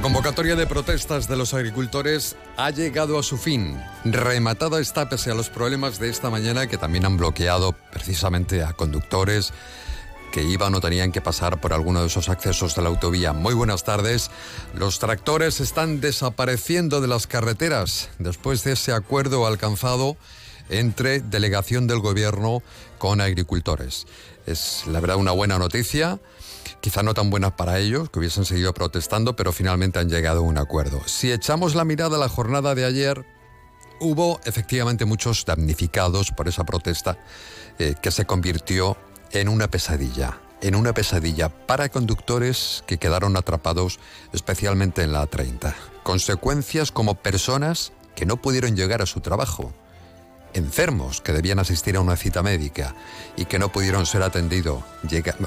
La convocatoria de protestas de los agricultores ha llegado a su fin. Rematada está pese a los problemas de esta mañana que también han bloqueado precisamente a conductores que iban o tenían que pasar por alguno de esos accesos de la autovía. Muy buenas tardes. Los tractores están desapareciendo de las carreteras después de ese acuerdo alcanzado entre delegación del gobierno con agricultores. Es la verdad una buena noticia quizá no tan buenas para ellos, que hubiesen seguido protestando, pero finalmente han llegado a un acuerdo. Si echamos la mirada a la jornada de ayer, hubo efectivamente muchos damnificados por esa protesta eh, que se convirtió en una pesadilla, en una pesadilla para conductores que quedaron atrapados especialmente en la A30. Consecuencias como personas que no pudieron llegar a su trabajo enfermos que debían asistir a una cita médica y que no pudieron ser atendidos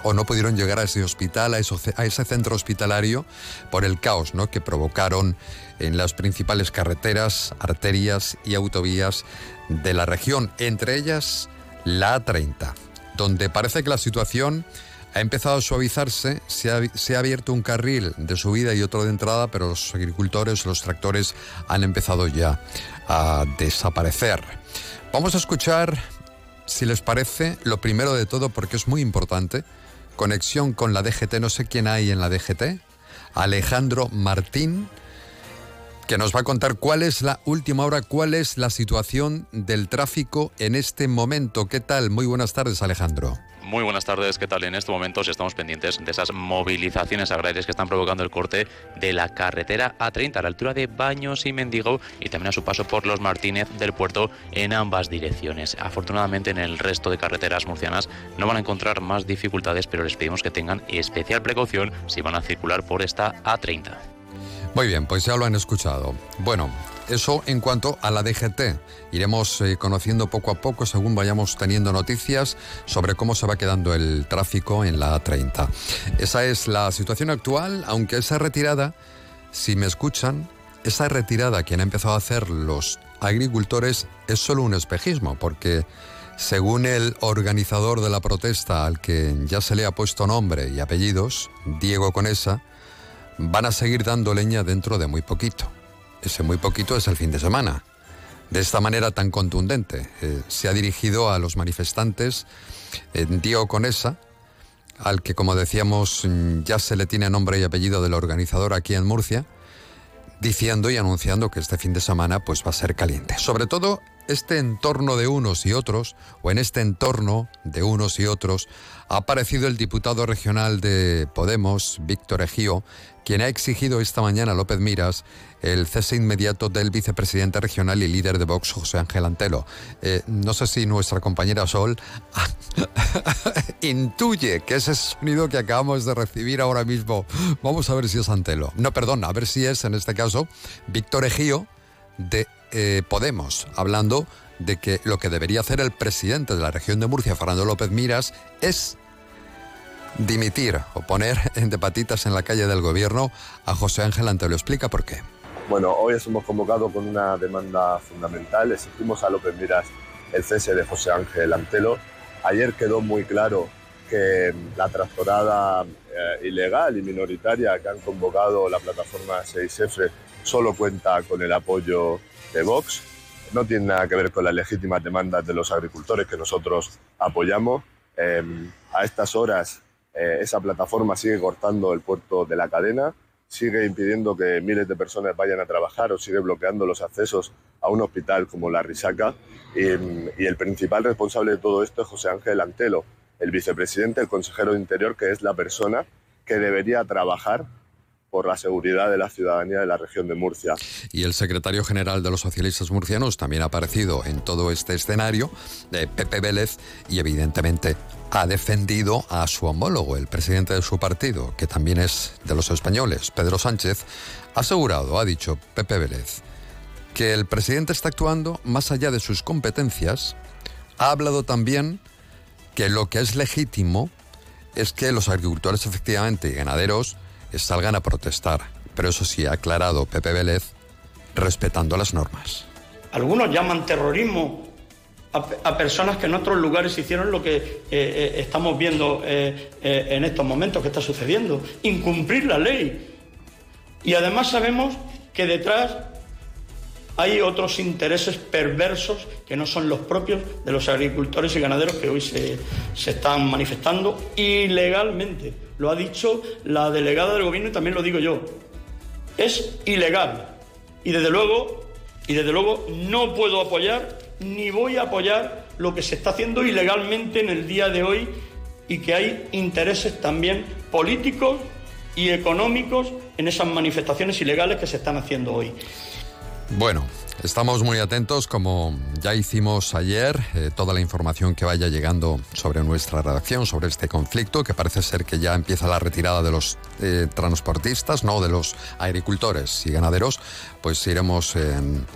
o no pudieron llegar a ese hospital, a, ese centro hospitalario por el caos que provocaron en las principales carreteras, arterias y autovías de la región, entre ellas la A30, donde parece que la situación ha empezado a suavizarse, se ha, abierto un carril de subida y otro de entrada, pero los agricultores, los tractores han empezado ya a desaparecer. Vamos a escuchar, si les parece, lo primero de todo, porque es muy importante, conexión con la DGT, no sé quién hay en la DGT, Alejandro Martín, que nos va a contar cuál es la última hora, cuál es la situación del tráfico en este momento. ¿Qué tal? Muy buenas tardes, Alejandro. Muy buenas tardes, ¿qué tal? En estos momentos estamos pendientes de esas movilizaciones agrarias que están provocando el corte de la carretera A30 a la altura de Baños y Mendigo y también a su paso por los Martínez del puerto en ambas direcciones. Afortunadamente en el resto de carreteras murcianas no van a encontrar más dificultades, pero les pedimos que tengan especial precaución si van a circular por esta A30. Muy bien, pues ya lo han escuchado. Bueno, eso en cuanto a la DGT. Iremos eh, conociendo poco a poco según vayamos teniendo noticias sobre cómo se va quedando el tráfico en la A30. Esa es la situación actual, aunque esa retirada, si me escuchan, esa retirada que han empezado a hacer los agricultores es solo un espejismo, porque según el organizador de la protesta al que ya se le ha puesto nombre y apellidos, Diego Conesa, van a seguir dando leña dentro de muy poquito ese muy poquito es el fin de semana. De esta manera tan contundente, eh, se ha dirigido a los manifestantes en Diego Conesa, al que, como decíamos, mm, ya se le tiene nombre y apellido del organizador aquí en Murcia, diciendo y anunciando que este fin de semana pues, va a ser caliente. Sobre todo este entorno de unos y otros, o en este entorno de unos y otros, ha aparecido el diputado regional de Podemos, Víctor Ejío, quien ha exigido esta mañana a López Miras el cese inmediato del vicepresidente regional y líder de Vox, José Ángel Antelo. Eh, no sé si nuestra compañera Sol intuye que ese sonido que acabamos de recibir ahora mismo, vamos a ver si es Antelo. No, perdón, a ver si es, en este caso, Víctor Ejío de eh, Podemos, hablando de que lo que debería hacer el presidente de la región de Murcia, Fernando López Miras, es dimitir o poner de patitas en la calle del gobierno a José Ángel Antelo. Explica por qué. Bueno, hoy hemos convocado con una demanda fundamental. Exigimos a López Miras el cese de José Ángel Antelo. Ayer quedó muy claro que la tractorada eh, ilegal y minoritaria que han convocado la plataforma 6F solo cuenta con el apoyo de Vox. No tiene nada que ver con las legítimas demandas de los agricultores que nosotros apoyamos. Em, a estas horas eh, esa plataforma sigue cortando el puerto de la cadena, sigue impidiendo que miles de personas vayan a trabajar o sigue bloqueando los accesos a un hospital como la Risaca. Y, el principal responsable de todo esto es José Ángel Antelo, el vicepresidente, el consejero de Interior, que es la persona que debería trabajar por la seguridad de la ciudadanía de la región de Murcia. Y el secretario general de los socialistas murcianos también ha aparecido en todo este escenario, de Pepe Vélez, y evidentemente ha defendido a su homólogo, el presidente de su partido, que también es de los españoles, Pedro Sánchez, ha asegurado, ha dicho Pepe Vélez, que el presidente está actuando más allá de sus competencias, ha hablado también que lo que es legítimo es que los agricultores efectivamente y ganaderos salgan a protestar. Pero eso sí, ha aclarado Pepe Vélez, respetando las normas. Algunos llaman terrorismo a, personas que en otros lugares hicieron lo que eh, eh, estamos viendo eh, en estos momentos que está sucediendo, incumplir la ley. Y además sabemos que detrás hay otros intereses perversos que no son los propios de los agricultores y ganaderos que hoy se, se están manifestando ilegalmente. Lo ha dicho la delegada del gobierno y también lo digo yo. Es ilegal. Y desde luego, y desde luego no puedo apoyar ni voy a apoyar lo que se está haciendo ilegalmente en el día de hoy y que hay intereses también políticos y económicos en esas manifestaciones ilegales que se están haciendo hoy. Bueno, estamos muy atentos, como ya hicimos ayer, eh, toda la información que vaya llegando sobre nuestra redacción, sobre este conflicto, que parece ser que ya empieza la retirada de los eh, transportistas, no de los agricultores y ganaderos, pues iremos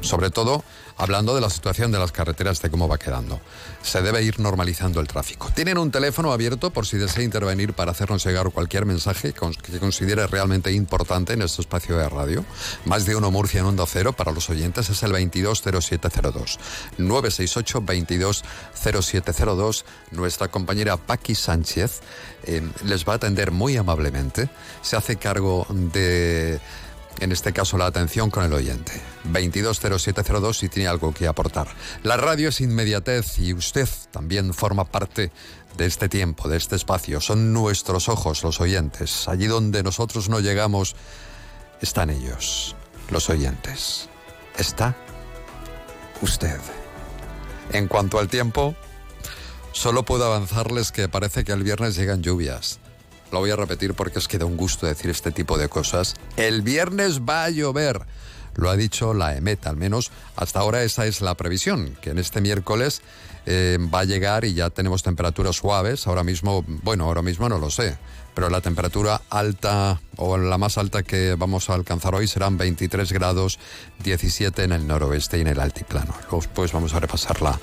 sobre todo hablando de la situación de las carreteras, de cómo va quedando. Se debe ir normalizando el tráfico. Tienen un teléfono abierto por si desea intervenir para hacernos llegar cualquier mensaje que considere realmente importante en este espacio de radio. Más de uno Murcia en Onda Cero para los oyentes es el 220702. 968 220702. Nuestra compañera Paqui Sánchez eh, les va a atender muy amablemente. Se hace cargo de en este caso la atención con el oyente. 220702 si tiene algo que aportar. La radio es inmediatez y usted también forma parte de este tiempo, de este espacio. Son nuestros ojos los oyentes. Allí donde nosotros no llegamos, están ellos, los oyentes. Está usted. En cuanto al tiempo, solo puedo avanzarles que parece que el viernes llegan lluvias. Lo voy a repetir porque es que da un gusto decir este tipo de cosas. El viernes va a llover. Lo ha dicho la EMET, al menos hasta ahora esa es la previsión, que en este miércoles eh, va a llegar y ya tenemos temperaturas suaves. Ahora mismo, bueno, ahora mismo no lo sé, pero la temperatura alta o la más alta que vamos a alcanzar hoy serán 23 grados, 17 en el noroeste y en el altiplano. Después vamos a repasar la,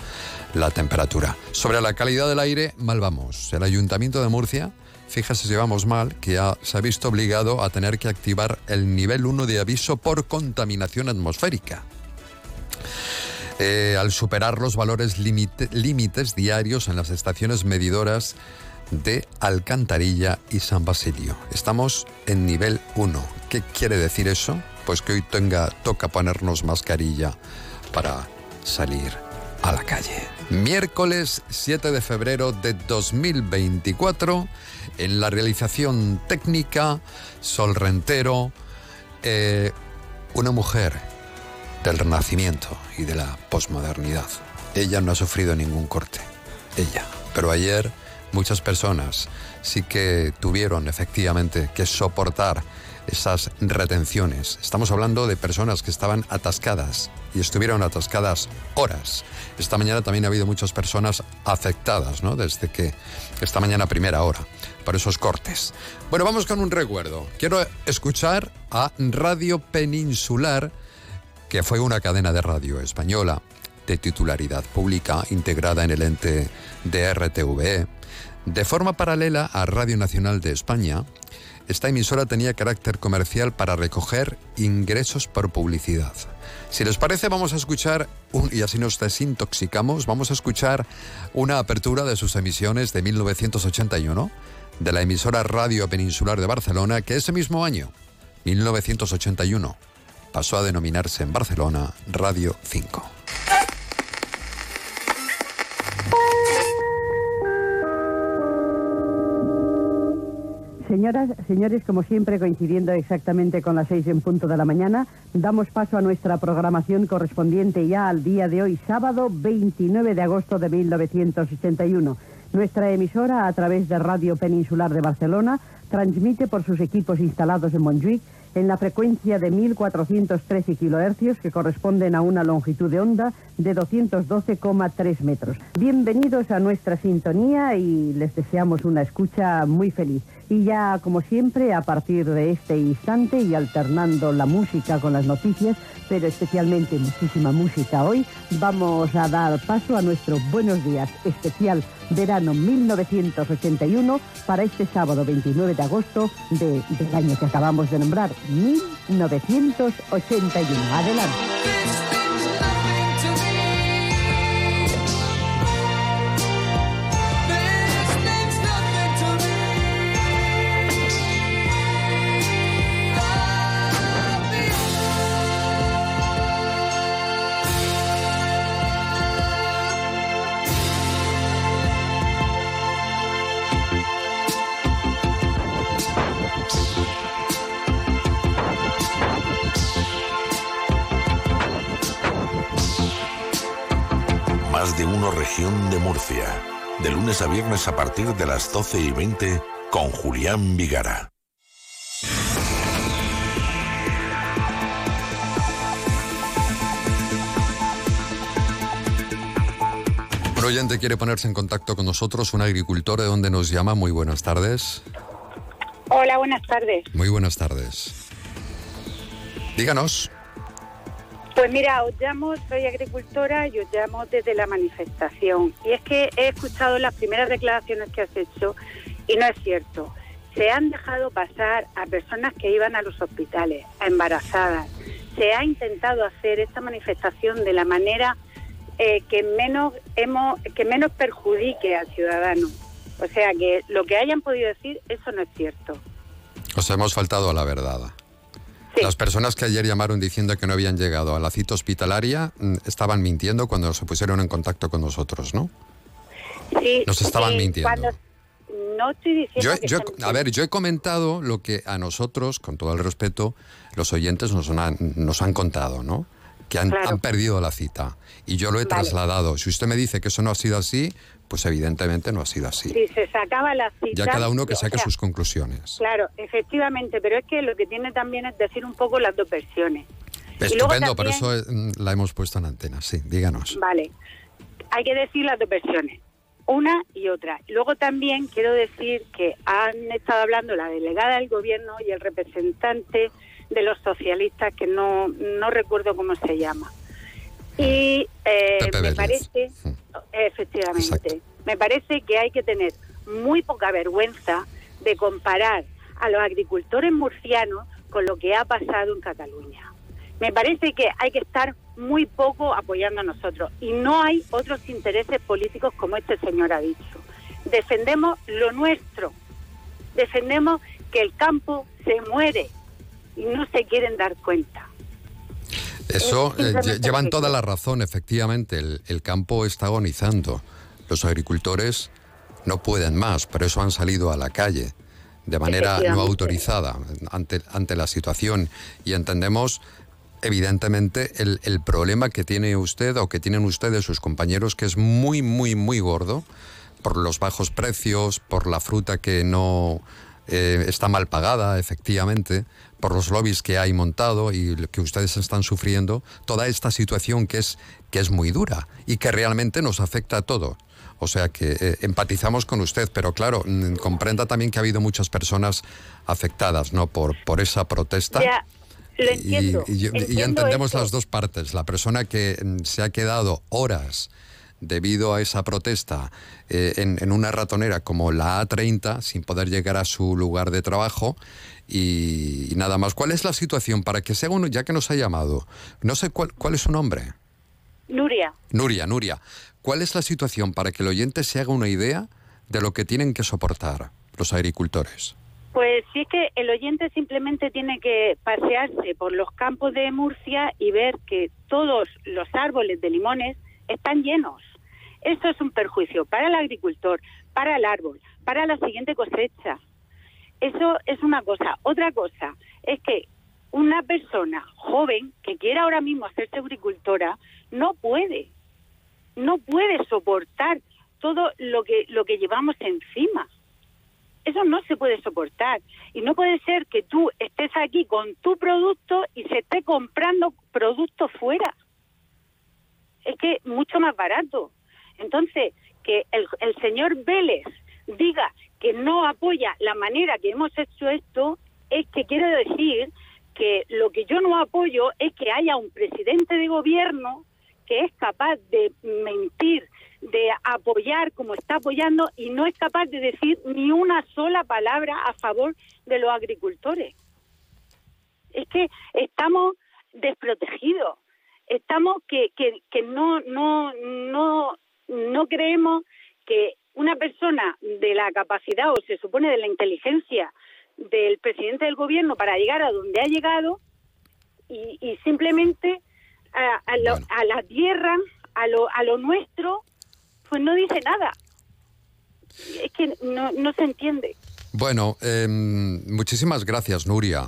la temperatura. Sobre la calidad del aire, mal vamos. El Ayuntamiento de Murcia fíjese si vamos mal, que se ha visto obligado a tener que activar el nivel 1 de aviso por contaminación atmosférica. Eh, al superar los valores límites diarios en las estaciones medidoras de Alcantarilla y San Basilio. Estamos en nivel 1. ¿Qué quiere decir eso? Pues que hoy tenga, toca ponernos mascarilla para salir a la calle. Miércoles 7 de febrero de 2024 en la realización técnica, Sol Rentero, eh, una mujer del renacimiento y de la posmodernidad. Ella no ha sufrido ningún corte, ella. Pero ayer muchas personas sí que tuvieron efectivamente que soportar esas retenciones. Estamos hablando de personas que estaban atascadas y estuvieron atascadas horas. Esta mañana también ha habido muchas personas afectadas, ¿no? Desde que esta mañana primera hora, por esos cortes. Bueno, vamos con un recuerdo. Quiero escuchar a Radio Peninsular, que fue una cadena de radio española de titularidad pública integrada en el ente de RTVE. De forma paralela a Radio Nacional de España, esta emisora tenía carácter comercial para recoger ingresos por publicidad. Si les parece, vamos a escuchar, y así nos desintoxicamos, vamos a escuchar una apertura de sus emisiones de 1981 de la emisora Radio Peninsular de Barcelona, que ese mismo año, 1981, pasó a denominarse en Barcelona Radio 5. Señoras, señores, como siempre, coincidiendo exactamente con las seis en punto de la mañana, damos paso a nuestra programación correspondiente ya al día de hoy, sábado 29 de agosto de 1981. Nuestra emisora, a través de Radio Peninsular de Barcelona, transmite por sus equipos instalados en Montjuic en la frecuencia de 1413 kilohercios que corresponden a una longitud de onda de 212,3 metros. Bienvenidos a nuestra sintonía y les deseamos una escucha muy feliz. Y ya, como siempre, a partir de este instante y alternando la música con las noticias, pero especialmente muchísima música hoy, vamos a dar paso a nuestro Buenos Días especial verano 1981 para este sábado 29 de agosto del año que acabamos de nombrar, 1981. Adelante. Región de Murcia. De lunes a viernes a partir de las 12 y 20 con Julián Vigara. Un oyente quiere ponerse en contacto con nosotros, un agricultor de donde nos llama. Muy buenas tardes. Hola, buenas tardes. Muy buenas tardes. Díganos. Pues mira, os llamo, soy agricultora y os llamo desde la manifestación. Y es que he escuchado las primeras declaraciones que has hecho y no es cierto. Se han dejado pasar a personas que iban a los hospitales, a embarazadas. Se ha intentado hacer esta manifestación de la manera eh, que menos hemos, que menos perjudique al ciudadano. O sea que lo que hayan podido decir, eso no es cierto. Os hemos faltado a la verdad. Las personas que ayer llamaron diciendo que no habían llegado a la cita hospitalaria mm, estaban mintiendo cuando se pusieron en contacto con nosotros, ¿no? Sí. Nos estaban mintiendo. No estoy diciendo yo, a ver, yo he comentado lo que a nosotros, con todo el respeto, los oyentes nos han, nos han contado, ¿no? Que han, perdido la cita. Y yo lo he trasladado. Si usted me dice que eso no ha sido así, pues evidentemente no ha sido así. Si se sacaba la cita... Ya cada uno que saque sus conclusiones. Claro, efectivamente, pero es que lo que tiene también es decir un poco las dos versiones. Estupendo, por eso mm, la hemos puesto en antena, sí, díganos. Vale, hay que decir las dos versiones, una y otra. Luego también quiero decir que han estado hablando la delegada del gobierno y el representante de los socialistas, que no, no recuerdo cómo se llama. Y eh, me parece, efectivamente, me parece que hay que tener muy poca vergüenza de comparar a los agricultores murcianos con lo que ha pasado en Cataluña. Me parece que hay que estar muy poco apoyando a nosotros y no hay otros intereses políticos como este señor ha dicho. Defendemos lo nuestro, defendemos que el campo se muere y no se quieren dar cuenta. Eso eh, llevan toda la razón, efectivamente. El, campo está agonizando. Los agricultores no pueden más, por eso han salido a la calle de manera no autorizada ante, ante la situación y entendemos evidentemente el, el problema que tiene usted o que tienen ustedes sus compañeros que es muy, muy, muy gordo por los bajos precios, por la fruta que no eh, está mal pagada, efectivamente, por los lobbies que hay montado y que ustedes están sufriendo, toda esta situación que es, que es muy dura y que realmente nos afecta a todos. O sea que eh, empatizamos con usted, pero claro, mm, comprenda también que ha habido muchas personas afectadas, ¿no? Por, por esa protesta. Ya, lo Y- entiendo. y, y entiendo entendemos esto. las dos partes. La persona que mm, se ha quedado horas debido a esa protesta eh, en, en una ratonera como la A30 sin poder llegar a su lugar de trabajo y, y nada más. ¿Cuál es la situación para que sea uno, ya que nos ha llamado? No sé cuál, cuál es su nombre. Nuria, Nuria, Nuria. ¿Cuál es la situación para que el oyente se haga una idea de lo que tienen que soportar los agricultores? Pues sí es que el oyente simplemente tiene que pasearse por los campos de Murcia y ver que todos los árboles de limones están llenos. Eso es un perjuicio para el agricultor, para el árbol, para la siguiente cosecha. Eso es una cosa. Otra cosa es que una persona joven que quiera ahora mismo hacerse agricultora no puede, no puede soportar todo lo que lo que llevamos encima. Eso no se puede soportar. Y no puede ser que tú estés aquí con tu producto y se esté comprando productos fuera. Es que mucho más barato. Entonces, que el, el señor Vélez diga que no apoya la manera que hemos hecho esto, es que quiero decir que lo que yo no apoyo es que haya un presidente de gobierno que es capaz de mentir, de apoyar como está apoyando y no es capaz de decir ni una sola palabra a favor de los agricultores. Es que estamos desprotegidos, estamos que, que, que no, no, no, no creemos que una persona de la capacidad o se supone de la inteligencia del presidente del gobierno para llegar a donde ha llegado y, y simplemente a, a, lo- Bueno. a la tierra, a lo, a lo nuestro, pues no dice nada. Es que no, no se entiende. Bueno, em, muchísimas gracias, Nuria,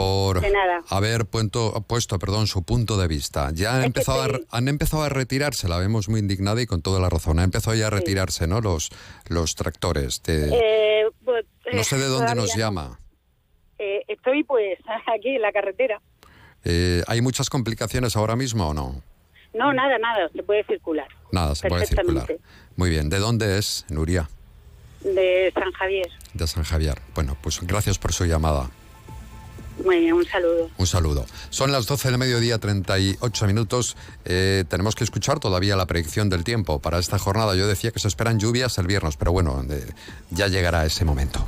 por haber puesto, puesto perdón, su punto de vista. Ya han Es empezado, a, han empezado a retirarse, la vemos muy indignada y con toda la razón. Han empezado ya a retirarse, ¿no? Los, los tractores. de- Eh, pues, no eh, sé de dónde nos no. llama. Eh, estoy pues aquí en la carretera. Eh, ¿Hay muchas complicaciones ahora mismo o no? No, nada, nada, se puede circular. Nada, se puede circular. Muy bien. ¿De dónde es, Nuria? De San Javier. De San Javier. Bueno, pues gracias por su llamada. Un saludo. Un saludo. Son las 12 del mediodía, 38 minutos. Eh, tenemos que escuchar todavía la predicción del tiempo para esta jornada. Yo decía que se esperan lluvias el viernes, pero bueno, eh, ya llegará ese momento.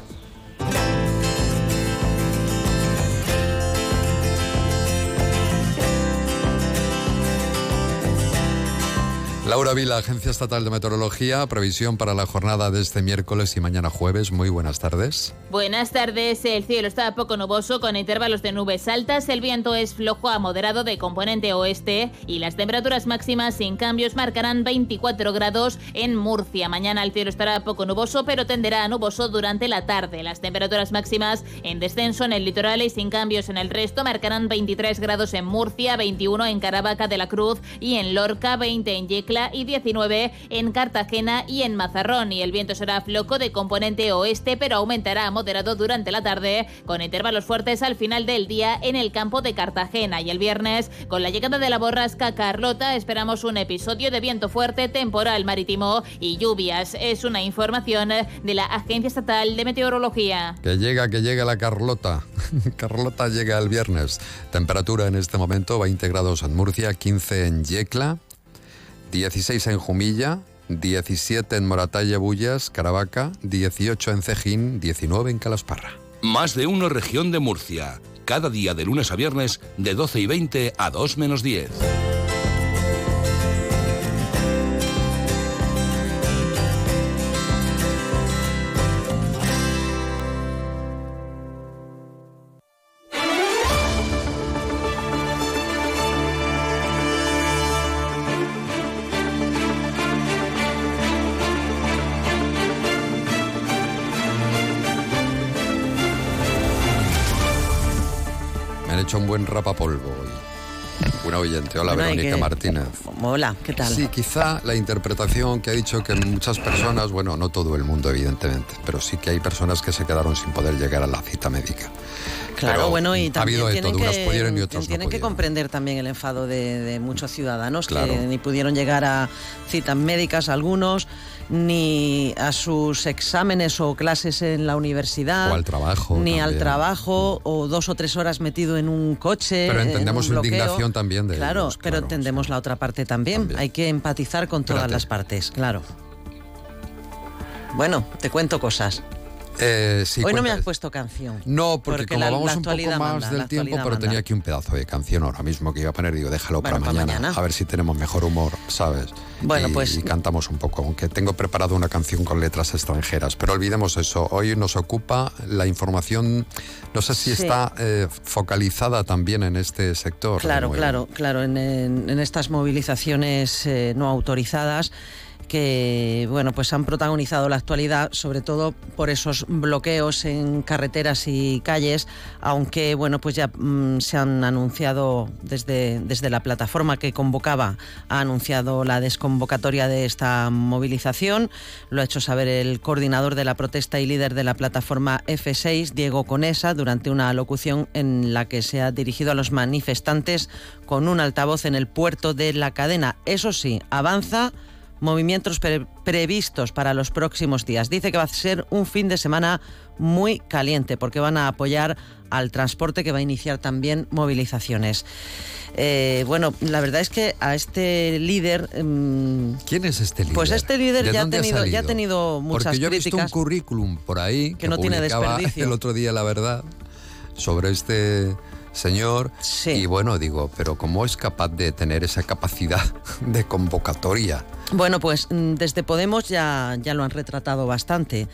Laura Vila, Agencia Estatal de Meteorología, previsión para la jornada de este miércoles y mañana jueves. Muy buenas tardes. Buenas tardes. El cielo está poco nuboso con intervalos de nubes altas. El viento es flojo a moderado de componente oeste y las temperaturas máximas sin cambios marcarán 24 grados en Murcia. Mañana el cielo estará poco nuboso, pero tenderá a nuboso durante la tarde. Las temperaturas máximas en descenso en el litoral y sin cambios en el resto marcarán 23 grados en Murcia, 21 en Caravaca de la Cruz y en Lorca, 20 en Yecla y 19 en Cartagena y en Mazarrón. Y el viento será floco de componente oeste, pero aumentará moderado durante la tarde, con intervalos fuertes al final del día en el campo de Cartagena. Y el viernes, con la llegada de la borrasca Carlota, esperamos un episodio de viento fuerte, temporal marítimo y lluvias. Es una información de la Agencia Estatal de Meteorología. Que llega, que llega la Carlota. Carlota llega el viernes. Temperatura en este momento 20 grados en Murcia, 15 en Yecla, 16 en Jumilla, 17 en Moratalla Bullas, Caravaca, 18 en Cejín, 19 en Calasparra. Más de uno región de Murcia. Cada día de lunes a viernes de 12 y 20 a 2 menos 10. Rapapolvo hoy. Una oyente. Hola, Bueno, Verónica que- Martínez. Hola, ¿qué tal? Sí, quizá la interpretación que ha dicho que muchas personas, bueno, no todo el mundo evidentemente, pero sí que hay personas que se quedaron sin poder llegar a la cita médica. Claro, Pero bueno, y ha también habido de tienen, todo, unas que, pudieron y otros no tienen que pudieron. comprender también el enfado de, de muchos ciudadanos Claro. que ni pudieron llegar a citas médicas algunos, ni a sus exámenes o clases en la universidad, O al trabajo ni al trabajo, o dos o tres horas metido en un coche. Pero en entendemos un su bloqueo. indignación también de Claro, ellos, pero entendemos la otra parte también. Hay que empatizar con todas Espérate. las partes, claro. Bueno, te cuento cosas. Eh, sí, Hoy no me has puesto canción. No, porque, como la- vamos la un poco más manda, del tiempo, pero manda. tenía aquí un pedazo de canción ahora mismo que iba a poner, digo, déjalo para Bueno, para mañana, mañana. a ver si tenemos mejor humor, ¿sabes? Bueno, y, pues- y cantamos un poco, aunque tengo preparado una canción con letras extranjeras, pero olvidemos eso. Hoy nos ocupa la información, no sé si Sí. está eh, focalizada también en este sector. Claro, claro, claro, en, en- en estas movilizaciones eh, no autorizadas que bueno pues han protagonizado la actualidad sobre todo por esos bloqueos en carreteras y calles aunque bueno pues ya mm, se han anunciado desde, desde la plataforma que convocaba ha anunciado la desconvocatoria de esta movilización. Lo ha hecho saber el coordinador de la protesta y líder de la plataforma F6 Diego Conesa durante una locución en la que se ha dirigido a los manifestantes con un altavoz en el puerto de la cadena. Eso sí avanza movimientos pre- previstos para los próximos días. Dice que va a ser un fin de semana muy caliente porque van a apoyar al transporte que va a iniciar también movilizaciones. Eh, bueno, la verdad es que a este líder... mm, ¿Quién es este líder? Pues este líder ¿De ya ha, tenido, ya ha tenido muchas Porque yo he visto un currículum por ahí que no tiene desperdicio. el otro día, la verdad, sobre este señor. Y bueno, digo, pero ¿cómo es capaz de tener esa capacidad de convocatoria? Bueno, pues mm, desde Podemos ya, ya lo han retratado bastante.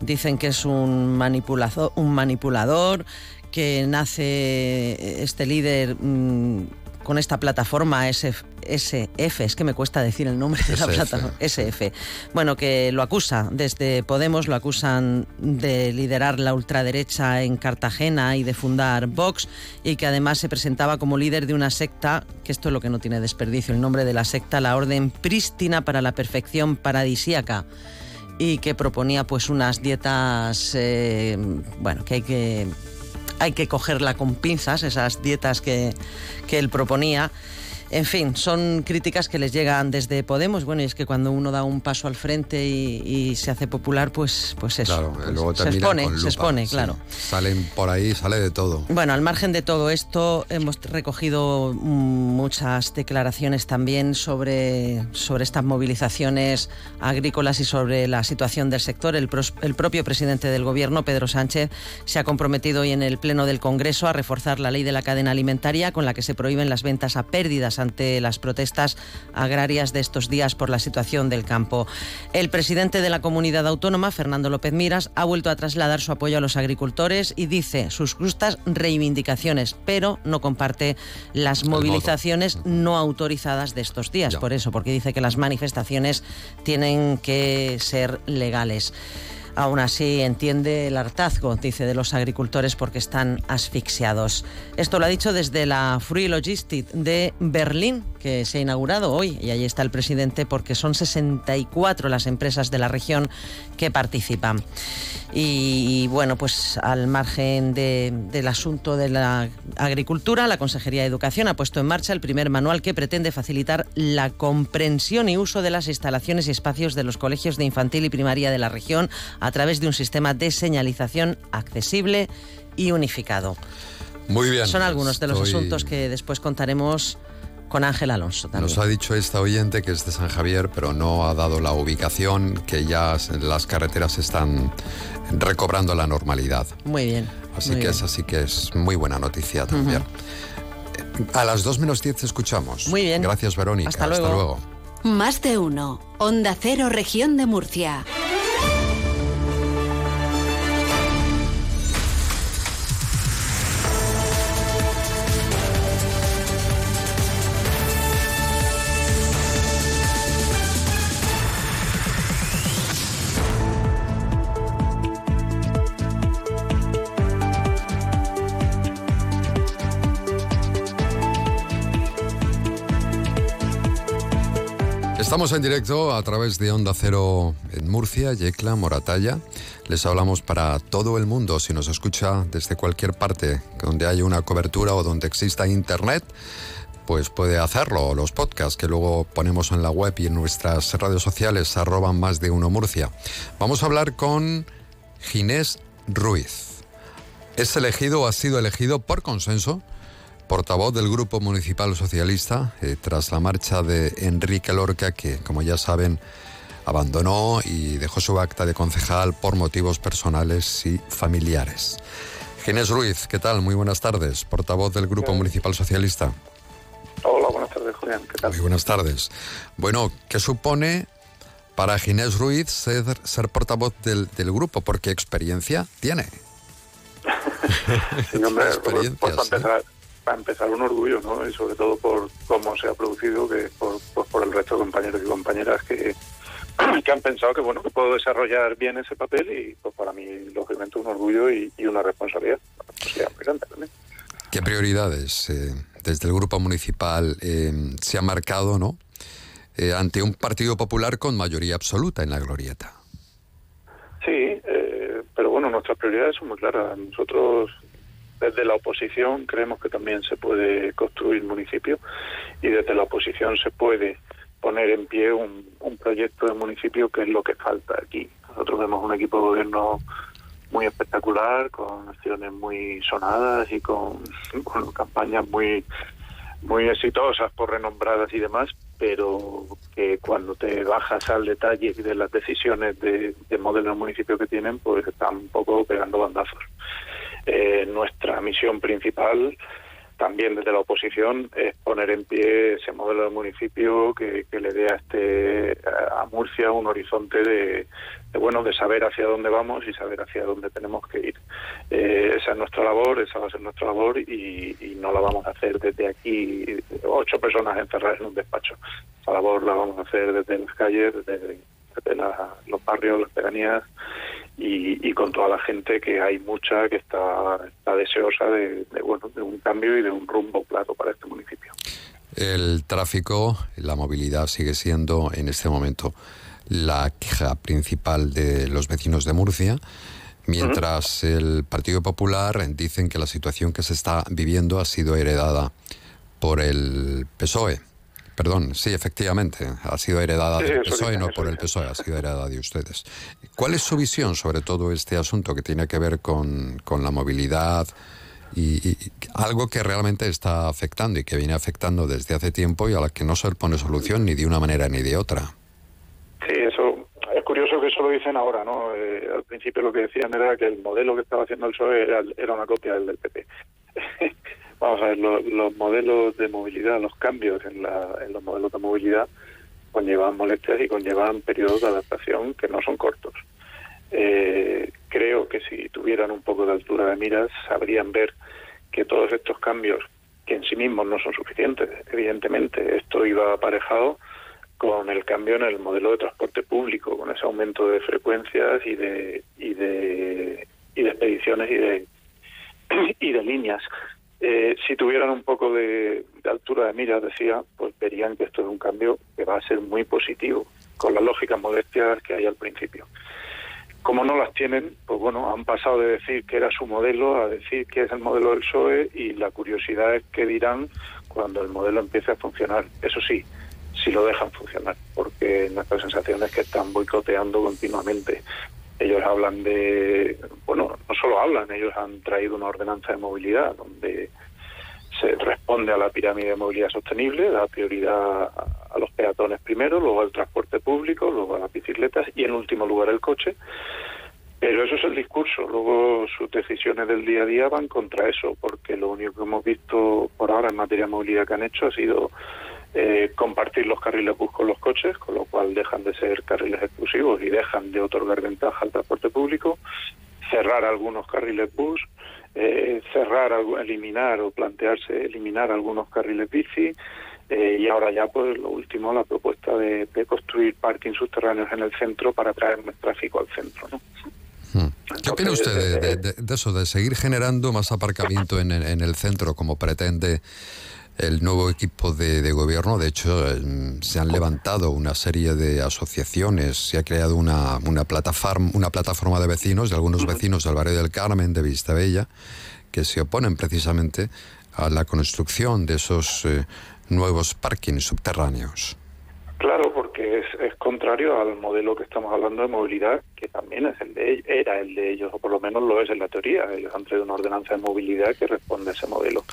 Dicen que es un, manipulazo- un manipulador, que nace este líder mm, con esta plataforma SF, SF, es que me cuesta decir el nombre de la plataforma, SF. Bueno, que lo acusa, desde Podemos lo acusan de liderar la ultraderecha en Cartagena y de fundar Vox y que además se presentaba como líder de una secta, que esto es lo que no tiene desperdicio, el nombre de la secta, la Orden Prístina para la Perfección Paradisíaca y que proponía pues unas dietas, eh, bueno, que hay que hay que cogerla con pinzas, esas dietas que, que él proponía. En fin, son críticas que les llegan desde Podemos. Bueno, y es que cuando uno da un paso al frente y, y se hace popular, pues, pues eso. Claro, pues luego se expone, con se expone, sí. claro. Salen por ahí, sale de todo. Bueno, al margen de todo esto, hemos recogido muchas declaraciones también sobre, sobre estas movilizaciones agrícolas y sobre la situación del sector. El, pros- el propio presidente del Gobierno, Pedro Sánchez, se ha comprometido hoy en el Pleno del Congreso a reforzar la ley de la cadena alimentaria con la que se prohíben las ventas a pérdidas ante las protestas agrarias de estos días por la situación del campo. El presidente de la comunidad autónoma, Fernando López Miras, ha vuelto a trasladar su apoyo a los agricultores y dice sus justas reivindicaciones, pero no comparte las movilizaciones no autorizadas de estos días. Por eso, porque dice que las manifestaciones tienen que ser legales. Aún así, entiende el hartazgo, dice, de los agricultores porque están asfixiados. Esto lo ha dicho desde la Free Logistic de Berlín, que se ha inaugurado hoy, y allí está el presidente porque son 64 las empresas de la región que participan. Y, bueno, pues al margen de- del asunto de la agricultura, la Consejería de Educación ha puesto en marcha el primer manual que pretende facilitar la comprensión y uso de las instalaciones y espacios de los colegios de infantil y primaria de la región a través de un sistema de señalización accesible y unificado. Muy bien. Son algunos de los estoy- asuntos que después contaremos con Ángel Alonso también. Nos ha dicho esta oyente que es de San Javier, pero no ha dado la ubicación, que ya las carreteras están recobrando la normalidad. Muy bien. Así muy que bien. es así que es muy buena noticia también. A las 2 menos 10 escuchamos. Muy bien. Gracias, Verónica. Hasta luego. Más de uno. Onda Cero, región de Murcia. Estamos en directo a través de Onda Cero en Murcia, Yecla, Moratalla. Les hablamos para todo el mundo. Si nos escucha desde cualquier parte donde haya una cobertura o donde exista internet, pues puede hacerlo. Los podcasts que luego ponemos en la web y en nuestras redes sociales, arroban más de uno Murcia. Vamos a hablar con Ginés Ruiz. Es elegido o ha sido elegido por consenso portavoz del Grupo Municipal Socialista eh, tras la marcha de Enrique Lorca, que, como ya saben, abandonó y dejó su acta de concejal por motivos personales y familiares. Ginés Ruiz, ¿qué tal? Muy buenas tardes, portavoz del Grupo Municipal Socialista. Hola, buenas tardes, Julián. ¿Qué tal? Muy buenas tardes. Bueno, ¿qué supone para Ginés Ruiz ser, ser portavoz del, del grupo? Porque experiencia tiene. sí, hombre, pues, pues, para, empezar, para empezar un orgullo, ¿no? Y sobre todo por cómo se ha producido, que por, pues, por el resto de compañeros y compañeras que, que han pensado que bueno que puedo desarrollar bien ese papel y pues para mí lógicamente un orgullo y, una responsabilidad también. ¿Qué prioridades eh, desde el grupo municipal eh, se ha marcado, no? Eh, ante un partido popular con mayoría absoluta en la glorieta. Sí, pero bueno, nuestras prioridades son muy claras. Nosotros desde la oposición creemos que también se puede construir municipio y desde la oposición se puede poner en pie un, proyecto de municipio que es lo que falta aquí. Nosotros vemos un equipo de gobierno muy espectacular, con acciones muy sonadas y con, campañas muy muy exitosas por renombradas y demás, pero que cuando te bajas al detalle de las decisiones de, de modelo de municipio que tienen, pues están un poco pegando bandazos. Eh, nuestra misión principal también desde la oposición es poner en pie ese modelo de municipio que, le dé a este a Murcia un horizonte de, bueno de saber hacia dónde vamos y saber hacia dónde tenemos que ir. Eh, esa es nuestra labor esa va a ser nuestra labor y, no la vamos a hacer desde aquí ocho personas encerradas en un despacho. Esa labor la vamos a hacer desde las calles desde, los barrios las pedanías y, con toda la gente que hay mucha que está, deseosa de, bueno, de un cambio y de un rumbo claro para este municipio. El tráfico, la movilidad sigue siendo en este momento la queja principal de los vecinos de Murcia, mientras el Partido Popular dicen que la situación que se está viviendo ha sido heredada por el PSOE. Perdón, sí, efectivamente, ha sido heredada del PSOE, no por el PSOE, ha sido heredada de ustedes. ¿Cuál es su visión sobre todo este asunto que tiene que ver con, con la movilidad y, algo que realmente está afectando y que viene afectando desde hace tiempo y a la que no se le pone solución ni de una manera ni de otra? Sí, eso es curioso que eso lo dicen ahora, ¿no? Eh, al principio lo que decían era que el modelo que estaba haciendo el PSOE era, era una copia del del PP. Vamos a ver, los modelos de movilidad, los cambios en, los modelos de movilidad conllevan molestias y conllevan periodos de adaptación que no son cortos. Eh, creo que si tuvieran un poco de altura de miras, sabrían ver que todos estos cambios, que en sí mismos no son suficientes, evidentemente, esto iba aparejado con el cambio en el modelo de transporte público, con ese aumento de frecuencias y de y de, y de expediciones y de y de líneas. Eh, si tuvieran un poco de, altura de mira, decía, pues verían que esto es un cambio que va a ser muy positivo, con las lógicas modestias que hay al principio. Como no las tienen, pues bueno, han pasado de decir que era su modelo a decir que es el modelo del PSOE y la curiosidad es qué dirán cuando el modelo empiece a funcionar. Eso sí, si lo dejan funcionar, porque nuestra sensación es que están boicoteando continuamente. Ellos hablan de, bueno, no solo hablan, ellos han traído una ordenanza de movilidad donde se responde a la pirámide de movilidad sostenible, da prioridad a los peatones primero, luego al transporte público, luego a las bicicletas y en último lugar el coche. Pero eso es el discurso. Luego sus decisiones del día a día van contra eso, porque lo único que hemos visto por ahora en materia de movilidad que han hecho ha sido eh, compartir los carriles bus con los coches, con lo cual dejan de ser carriles exclusivos y dejan de otorgar ventaja al transporte público, cerrar algunos carriles bus, eh, cerrar, eliminar o plantearse eliminar algunos carriles bici. Eh, y ahora ya, pues lo último, la propuesta de, construir parkings subterráneos en el centro para traer más tráfico al centro. ¿no? Hmm. ¿Qué opina usted de, eso, de seguir generando más aparcamiento en, en el centro como pretende el nuevo equipo de, gobierno. De hecho, se han levantado una serie de asociaciones, se ha creado una, una, plataforma, una plataforma de vecinos, de algunos vecinos del barrio del Carmen, de Vistabella, que se oponen precisamente a la construcción de esos eh, nuevos parkings subterráneos. Claro, porque es, es, contrario al modelo que estamos hablando de movilidad, que también es el de era el de ellos, o por lo menos lo es en la teoría. Ellos han traído una ordenanza de movilidad que responde a ese modelo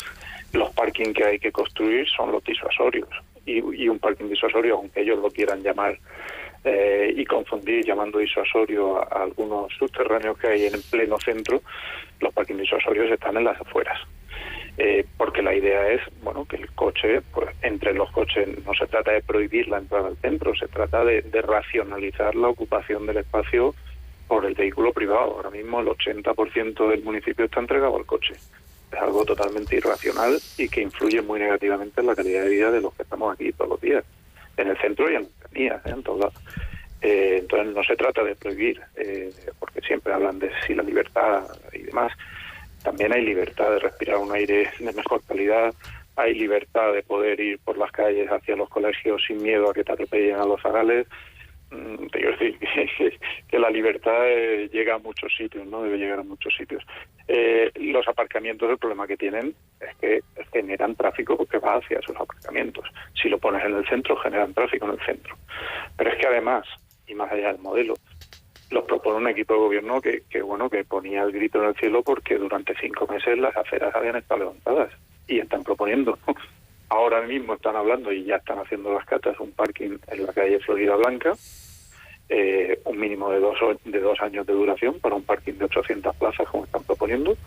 los parking que hay que construir son los disuasorios. Y, un parking disuasorio, aunque ellos lo quieran llamar eh, y confundir llamando disuasorio a, algunos subterráneos que hay en pleno centro, los parking disuasorios están en las afueras. Eh, porque la idea es bueno que el coche pues entre los coches no se trata de prohibir la entrada al centro se trata de racionalizar la ocupación del espacio por el vehículo privado ahora mismo el 80% del municipio está entregado al coche es algo totalmente irracional y que influye muy negativamente en la calidad de vida de los que estamos aquí todos los días, en el centro y en la ¿eh? en todos lados. Eh, entonces no se trata de prohibir, eh, porque siempre hablan de si la libertad y demás. También hay libertad de respirar un aire de mejor calidad, hay libertad de poder ir por las calles hacia los colegios sin miedo a que te atropellen a los zagales, Mm, te quiero decir que, la libertad eh, llega a muchos sitios, no debe llegar a muchos sitios. Eh, los aparcamientos, el problema que tienen es que generan tráfico que va hacia esos aparcamientos. Si lo pones en el centro, generan tráfico en el centro. Pero es que además, y más allá del modelo, los propone un equipo de gobierno que, que bueno que ponía el grito en el cielo porque durante cinco meses las aceras habían estado levantadas y están proponiendo Ahora mismo están hablando y ya están haciendo las catas un parking en la calle Florida Blanca, eh, un mínimo de dos, de dos años de duración para un parking de 800 plazas, como están proponiendo.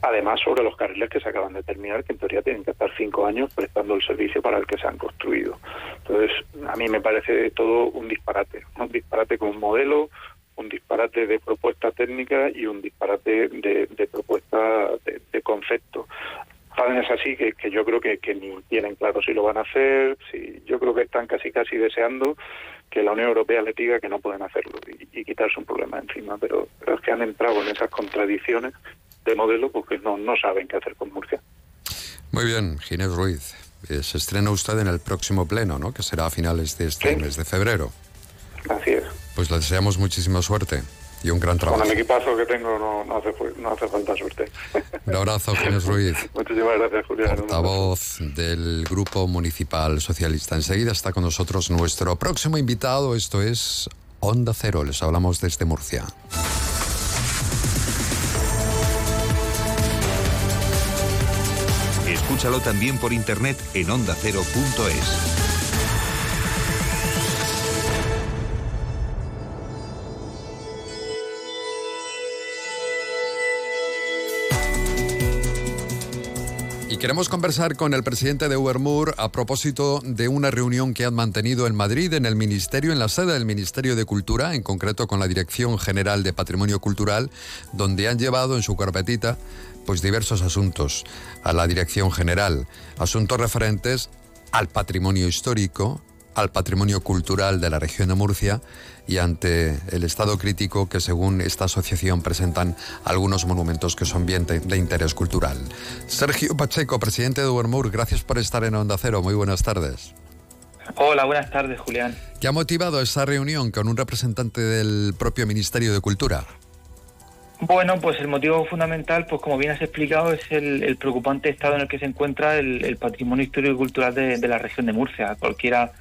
Además, sobre los carriles que se acaban de terminar, que en teoría tienen que estar cinco años prestando el servicio para el que se han construido. Entonces, a mí me parece todo un disparate, un disparate con un modelo, un disparate de propuesta técnica y un disparate de, propuesta de concepto es así que, yo creo que, ni tienen claro si lo van a hacer, si, yo creo que están casi casi deseando que la Unión Europea les diga que no pueden hacerlo y, quitarse un problema encima, pero, pero, es que han entrado en esas contradicciones de modelo porque no, no saben qué hacer con Murcia. Muy bien, Ginés Ruiz. Eh, se estrena usted en el próximo pleno, ¿no? Que será a finales de este mes de febrero. Así es. Pues le deseamos muchísima suerte y un gran trabajo. Con el equipazo que tengo no, no, hace, no hace falta suerte. Un abrazo, Ginés Ruiz. Muchísimas gracias, Julián. Portavoz del Grupo Municipal Socialista. Enseguida está con nosotros nuestro próximo invitado. Esto es Onda Cero. Les hablamos desde Murcia. Escúchalo también por internet en ondacero.es. queremos conversar con el presidente de Ubermur a propósito de una reunión que han mantenido en Madrid, en el Ministerio, en la sede del Ministerio de Cultura, en concreto con la Dirección General de Patrimonio Cultural, donde han llevado en su carpetita pues diversos asuntos a la Dirección General, asuntos referentes al patrimonio histórico, al patrimonio cultural de la región de Murcia y ante el estado crítico que según esta asociación presentan algunos monumentos que son bien de, interés cultural. Sergio Pacheco, presidente de Ubermur, gracias por estar en Onda Cero. Muy buenas tardes. Hola, buenas tardes, Julián. ¿Qué ha motivado esa reunión con un representante del propio Ministerio de Cultura? Bueno, pues el motivo fundamental, pues como bien has explicado, es el, preocupante estado en el que se encuentra el, patrimonio histórico y cultural de, de, la región de Murcia. Cualquiera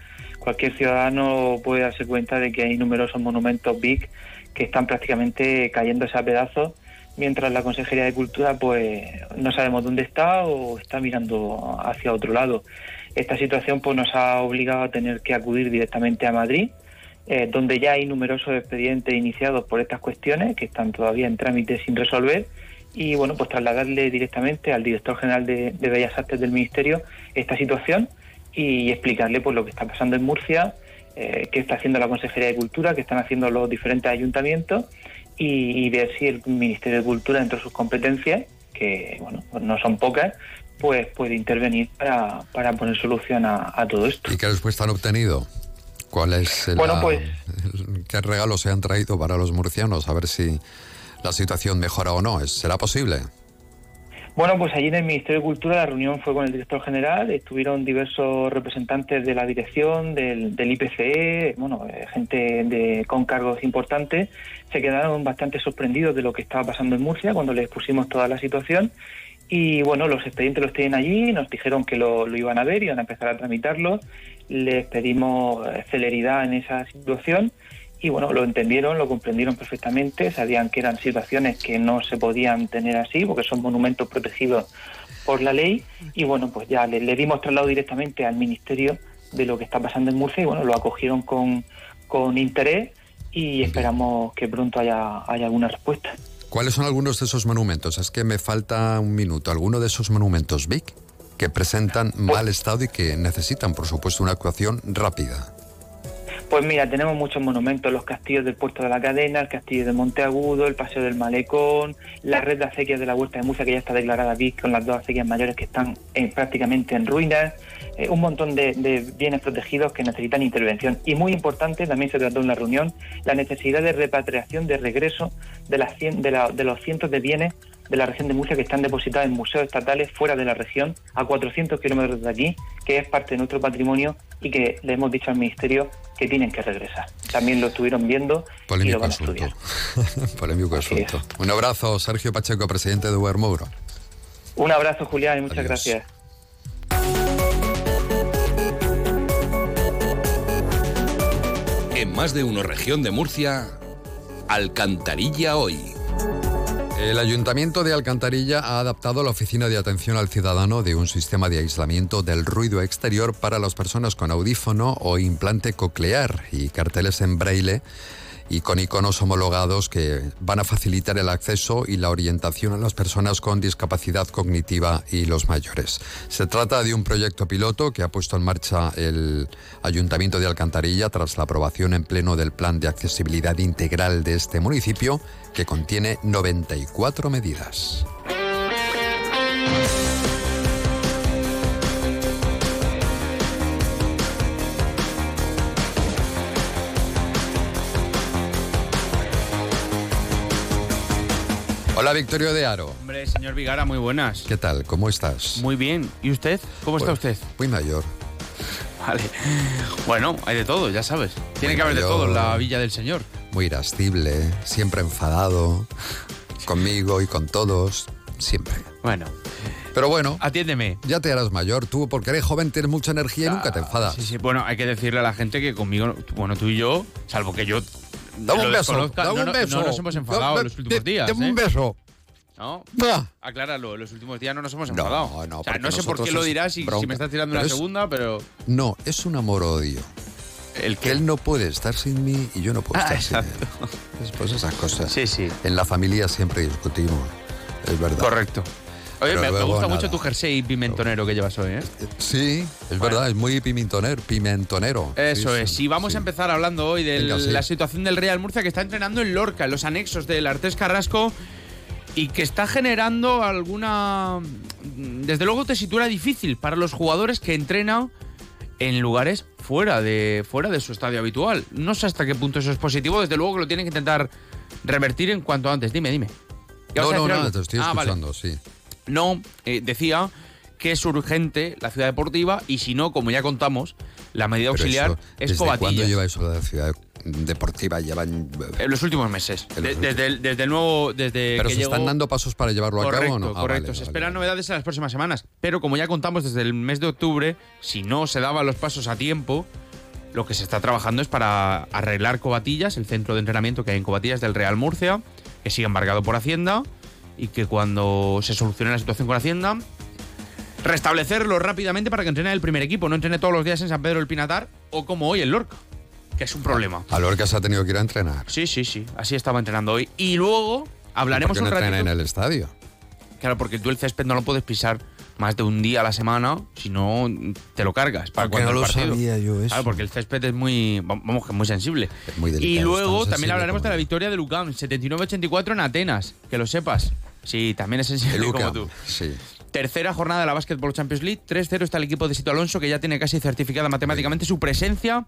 cualquier ciudadano puede darse cuenta de que hay numerosos monumentos big que están prácticamente cayéndose a pedazos, mientras la Consejería de Cultura pues no sabemos dónde está o está mirando hacia otro lado. Esta situación pues nos ha obligado a tener que acudir directamente a Madrid, eh, donde ya hay numerosos expedientes iniciados por estas cuestiones que están todavía en trámite sin resolver y bueno pues trasladarle directamente al director general de, de Bellas Artes del Ministerio esta situación y explicarle pues lo que está pasando en Murcia, eh, qué está haciendo la Consejería de Cultura, qué están haciendo los diferentes ayuntamientos y, ver si el Ministerio de Cultura, dentro de sus competencias, que bueno, pues no son pocas, pues puede intervenir para, para poner solución a, todo esto. ¿Y qué respuesta han obtenido? ¿Cuál es el, bueno, pues, qué regalos se han traído para los murcianos? A ver si la situación mejora o no. ¿Será posible? Bueno, pues allí en el Ministerio de Cultura la reunión fue con el director general, estuvieron diversos representantes de la dirección, del, IPCE, bueno, eh, gente de, con cargos importantes. Se quedaron bastante sorprendidos de lo que estaba pasando en Murcia cuando les pusimos toda la situación. Y bueno, los expedientes los tienen allí, nos dijeron que lo, lo iban a ver, iban a empezar a tramitarlos. Les pedimos eh, celeridad en esa situación y bueno, lo entendieron, lo comprendieron perfectamente, sabían que eran situaciones que no se podían tener así porque son monumentos protegidos por la ley y bueno, pues ya le, le dimos traslado directamente al Ministerio de lo que está pasando en Murcia y bueno, lo acogieron con, con interés y esperamos que pronto haya, haya alguna respuesta. ¿Cuáles son algunos de esos monumentos? Es que me falta un minuto. ¿Alguno de esos monumentos, Vic, que presentan mal estado y que necesitan, por supuesto, una actuación rápida? Pues mira, tenemos muchos monumentos, los castillos del Puerto de la Cadena, el castillo de Monteagudo, el Paseo del Malecón, la red de acequias de la Huerta de Murcia, que ya está declarada BIC, con las dos acequias mayores que están en- prácticamente en ruinas, eh, un montón de, de bienes protegidos que necesitan intervención. Y muy importante, también se trató en la reunión, la necesidad de repatriación, de regreso de, las cien- de, la- de los cientos de bienes de la región de Murcia que están depositados en museos estatales fuera de la región, a 400 kilómetros de aquí, que es parte de nuestro patrimonio y que le hemos dicho al Ministerio que tienen que regresar. También lo estuvieron viendo y Polémico lo van a asunto. estudiar. Polémico asunto. Un abrazo, Sergio Pacheco, presidente de Ubermuro. Un abrazo, Julián, y muchas Adiós. gracias. En más de uno región de Murcia, Alcantarilla hoy. El Ayuntamiento de Alcantarilla ha adaptado la Oficina de Atención al Ciudadano de un sistema de aislamiento del ruido exterior para las personas con audífono o implante coclear y carteles en braille y con iconos homologados que van a facilitar el acceso y la orientación a las personas con discapacidad cognitiva y los mayores. Se trata de un proyecto piloto que ha puesto en marcha el Ayuntamiento de Alcantarilla tras la aprobación en pleno del Plan de Accesibilidad Integral de este municipio, que contiene 94 medidas. Hola Victorio de Aro. Hombre, señor Vigara, muy buenas. ¿Qué tal? ¿Cómo estás? Muy bien. ¿Y usted? ¿Cómo está Pues, usted? Muy mayor. Vale. Bueno, hay de todo, ya sabes. Tiene Muy que haber de todo en la villa del señor. Muy irascible, siempre enfadado, conmigo y con todos, siempre. Bueno. Pero bueno, Atiéndeme. ya te harás mayor. Tú, porque eres joven, tienes mucha energía y nunca te enfadas. Sí, sí. Bueno, hay que decirle a la gente que conmigo, bueno, tú y yo, salvo que yo. Dame un beso, dame no, un no- beso. No nos hemos enfadado Da- en los últimos días. Dame ¿eh? un beso. ¿No? Acláralo, los últimos días no nos hemos No, enfadado. no, o sea, no sé por qué lo dirás si, me estás tirando Pero una es- segunda, pero. No, es un amor-odio. El Que él no puede estar sin mí y yo no puedo Ah, estar sin él. Después esas cosas. Sí, sí. En la familia siempre discutimos. Es verdad. Correcto. Oye, me, gusta nada. mucho tu jersey pimentonero que llevas hoy, ¿eh? Sí, es verdad, es muy pimentonero. pimentonero. Eso Sí, es. Y vamos sí. a empezar hablando hoy de Venga, sí. la situación del Real Murcia que está entrenando en Lorca, en los anexos del Artés Carrasco, y que está generando alguna. Desde luego, tesitura difícil para los jugadores que entrenan en lugares fuera de, fuera de su estadio habitual. No sé hasta qué punto eso es positivo, desde luego que lo tienen que intentar revertir en cuanto antes. Dime, dime. ¿Ya vas No, no, nada, algo? te estoy Ah, vale. escuchando, sí. No, eh, decía que es urgente la ciudad deportiva y si no, como ya contamos, la medida Pero auxiliar eso, es ¿Desde cuándo lleva eso la ciudad deportiva? Llevan... En los últimos meses. Los desde, el, desde el nuevo. Desde ¿Pero que se están dando pasos para llevarlo a cabo o no? Ah, correcto. vale, se vale, esperan vale. novedades en las próximas semanas. Pero como ya contamos desde el mes de octubre, si no se daban los pasos a tiempo, lo que se está trabajando es para arreglar Cobatillas, el centro de entrenamiento que hay en Cobatillas del Real Murcia, que sigue embargado por Hacienda y que cuando se solucione la situación con Hacienda, restablecerlo rápidamente para que entrene el primer equipo, no entrene todos los días en San Pedro del Pinatar o como hoy en Lorca, que es un problema. A Lorca se ha tenido que ir a entrenar. Sí, sí, sí, así estaba entrenando hoy. Y luego hablaremos ¿Por qué un no entrena ratito. en el estadio? Claro, porque tú el césped no lo puedes pisar más de un día a la semana, si no te lo cargas. Para Porque cuando no lo partido. sabía yo eso. Claro, porque el césped es muy, vamos, que es muy sensible. Es muy y delicado, luego tan también hablaremos de la victoria de Lucam, 79-84 en Atenas, que lo sepas. Sí, también es sensible como tú. Sí. Tercera jornada de la Basketball Champions League. 3-0 está el equipo de Sito Alonso, que ya tiene casi certificada matemáticamente su presencia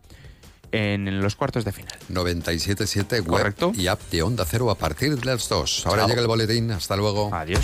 en los cuartos de final. 97.7 web Correcto. y app de Onda Cero a partir de las 2. Ahora Chao. llega el boletín. Hasta luego. Adiós.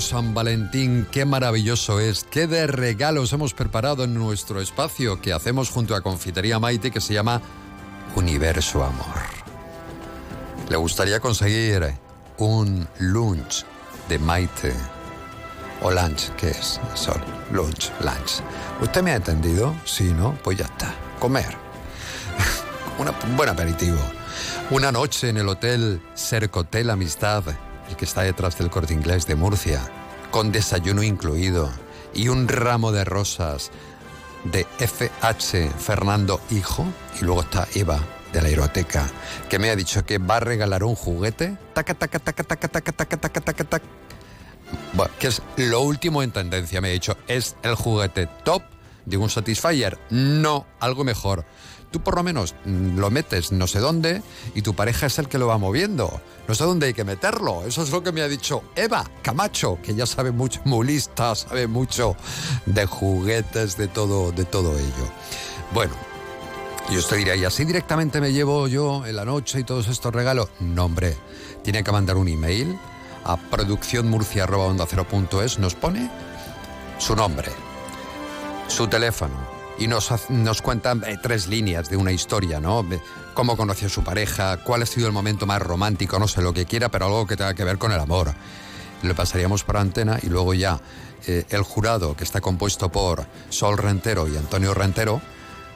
San Valentín, qué maravilloso es, qué de regalos hemos preparado en nuestro espacio que hacemos junto a Confitería Maite que se llama Universo Amor. ¿Le gustaría conseguir un lunch de Maite? ¿O lunch? ¿Qué es? Sol, lunch, lunch. ¿Usted me ha entendido? Sí, ¿no? Pues ya está. Comer. Un buen aperitivo. Una noche en el hotel Cercotel Amistad, el que está detrás del corte inglés de Murcia, con desayuno incluido y un ramo de rosas de FH Fernando Hijo, y luego está Eva de la Aeroteca, que me ha dicho que va a regalar un juguete. Taca, taca, taca, taca, taca, taca, taca, taca, taca. Bueno, que es lo último en tendencia, me ha dicho. Es el juguete top de un Satisfyer. No, algo mejor. Tú por lo menos mm, lo metes no sé dónde y tu pareja es el que lo va moviendo. No sé dónde hay que meterlo. Eso es lo que me ha dicho Eva Camacho, que ya sabe mucho, muy lista, sabe mucho de juguetes, de todo, de todo ello. Bueno, yo usted diría, ¿y así directamente me llevo yo en la noche y todos estos regalos? No, hombre, tiene que mandar un email a producciónmurcia.onda0.es, nos pone su nombre, su teléfono y nos, nos cuentan eh, tres líneas de una historia, ¿no? Cómo conoció a su pareja, cuál ha sido el momento más romántico, no sé lo que quiera, pero algo que tenga que ver con el amor. Le pasaríamos por antena y luego ya eh, el jurado, que está compuesto por Sol Rentero y Antonio Rentero,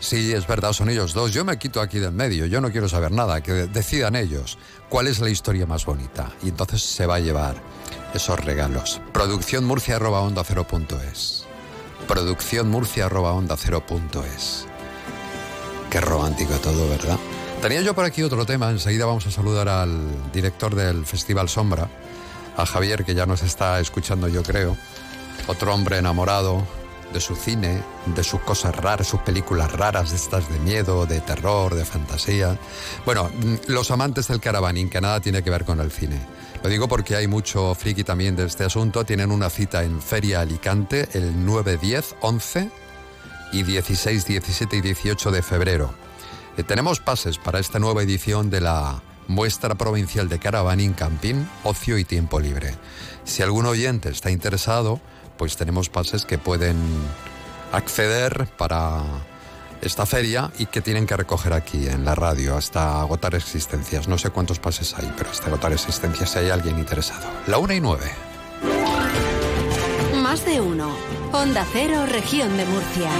Sí, es verdad, son ellos dos. Yo me quito aquí del medio, yo no quiero saber nada, que decidan ellos cuál es la historia más bonita. Y entonces se va a llevar esos regalos. Producción Murcia arroba onda cero punto es. Producción Murcia onda cero. Qué romántico todo, ¿verdad? Tenía yo por aquí otro tema, enseguida vamos a saludar al director del Festival Sombra, a Javier, que ya nos está escuchando yo creo. Otro hombre enamorado de su cine, de sus cosas raras, sus películas raras, estas de miedo, de terror, de fantasía. Bueno, mm, los amantes del caravaning, que nada tiene que ver con el cine. Lo digo porque hay mucho friki también de este asunto. Tienen una cita en Feria Alicante el 9, 10, 11 y 16, 17 y 18 de febrero. Eh, tenemos pases para esta nueva edición de la muestra provincial de caravaning, camping, ocio y tiempo libre. Si algún oyente está interesado, pues tenemos pases que pueden acceder para esta feria y que tienen que recoger aquí en la radio hasta agotar existencias. No sé cuántos pases hay, pero hasta agotar existencias si hay alguien interesado. La una y nueve. Más de uno. Onda Cero, región de Murcia.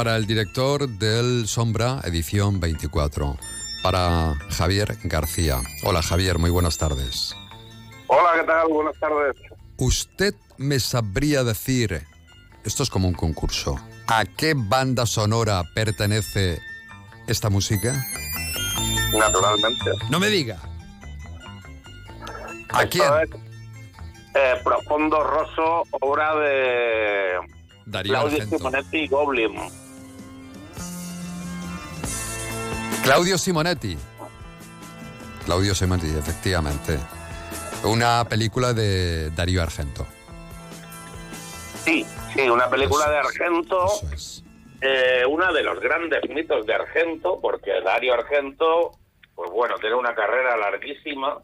Para el director del Sombra, edición 24, para Javier García. Hola Javier, muy buenas tardes. Hola, ¿qué tal? Buenas tardes. ¿Usted me sabría decir, esto es como un concurso, a qué banda sonora pertenece esta música? Naturalmente. No me diga. ¿A Esto quién? es, eh, Profundo Rosso, obra de Darío Claudio. Simonetti y Goblin. Claudio Simonetti. Claudio Simonetti, efectivamente. Una película de Darío Argento. Sí, sí, una película de Argento. Eh, una de los grandes mitos de Argento, porque Dario Argento, pues bueno, tiene una carrera larguísima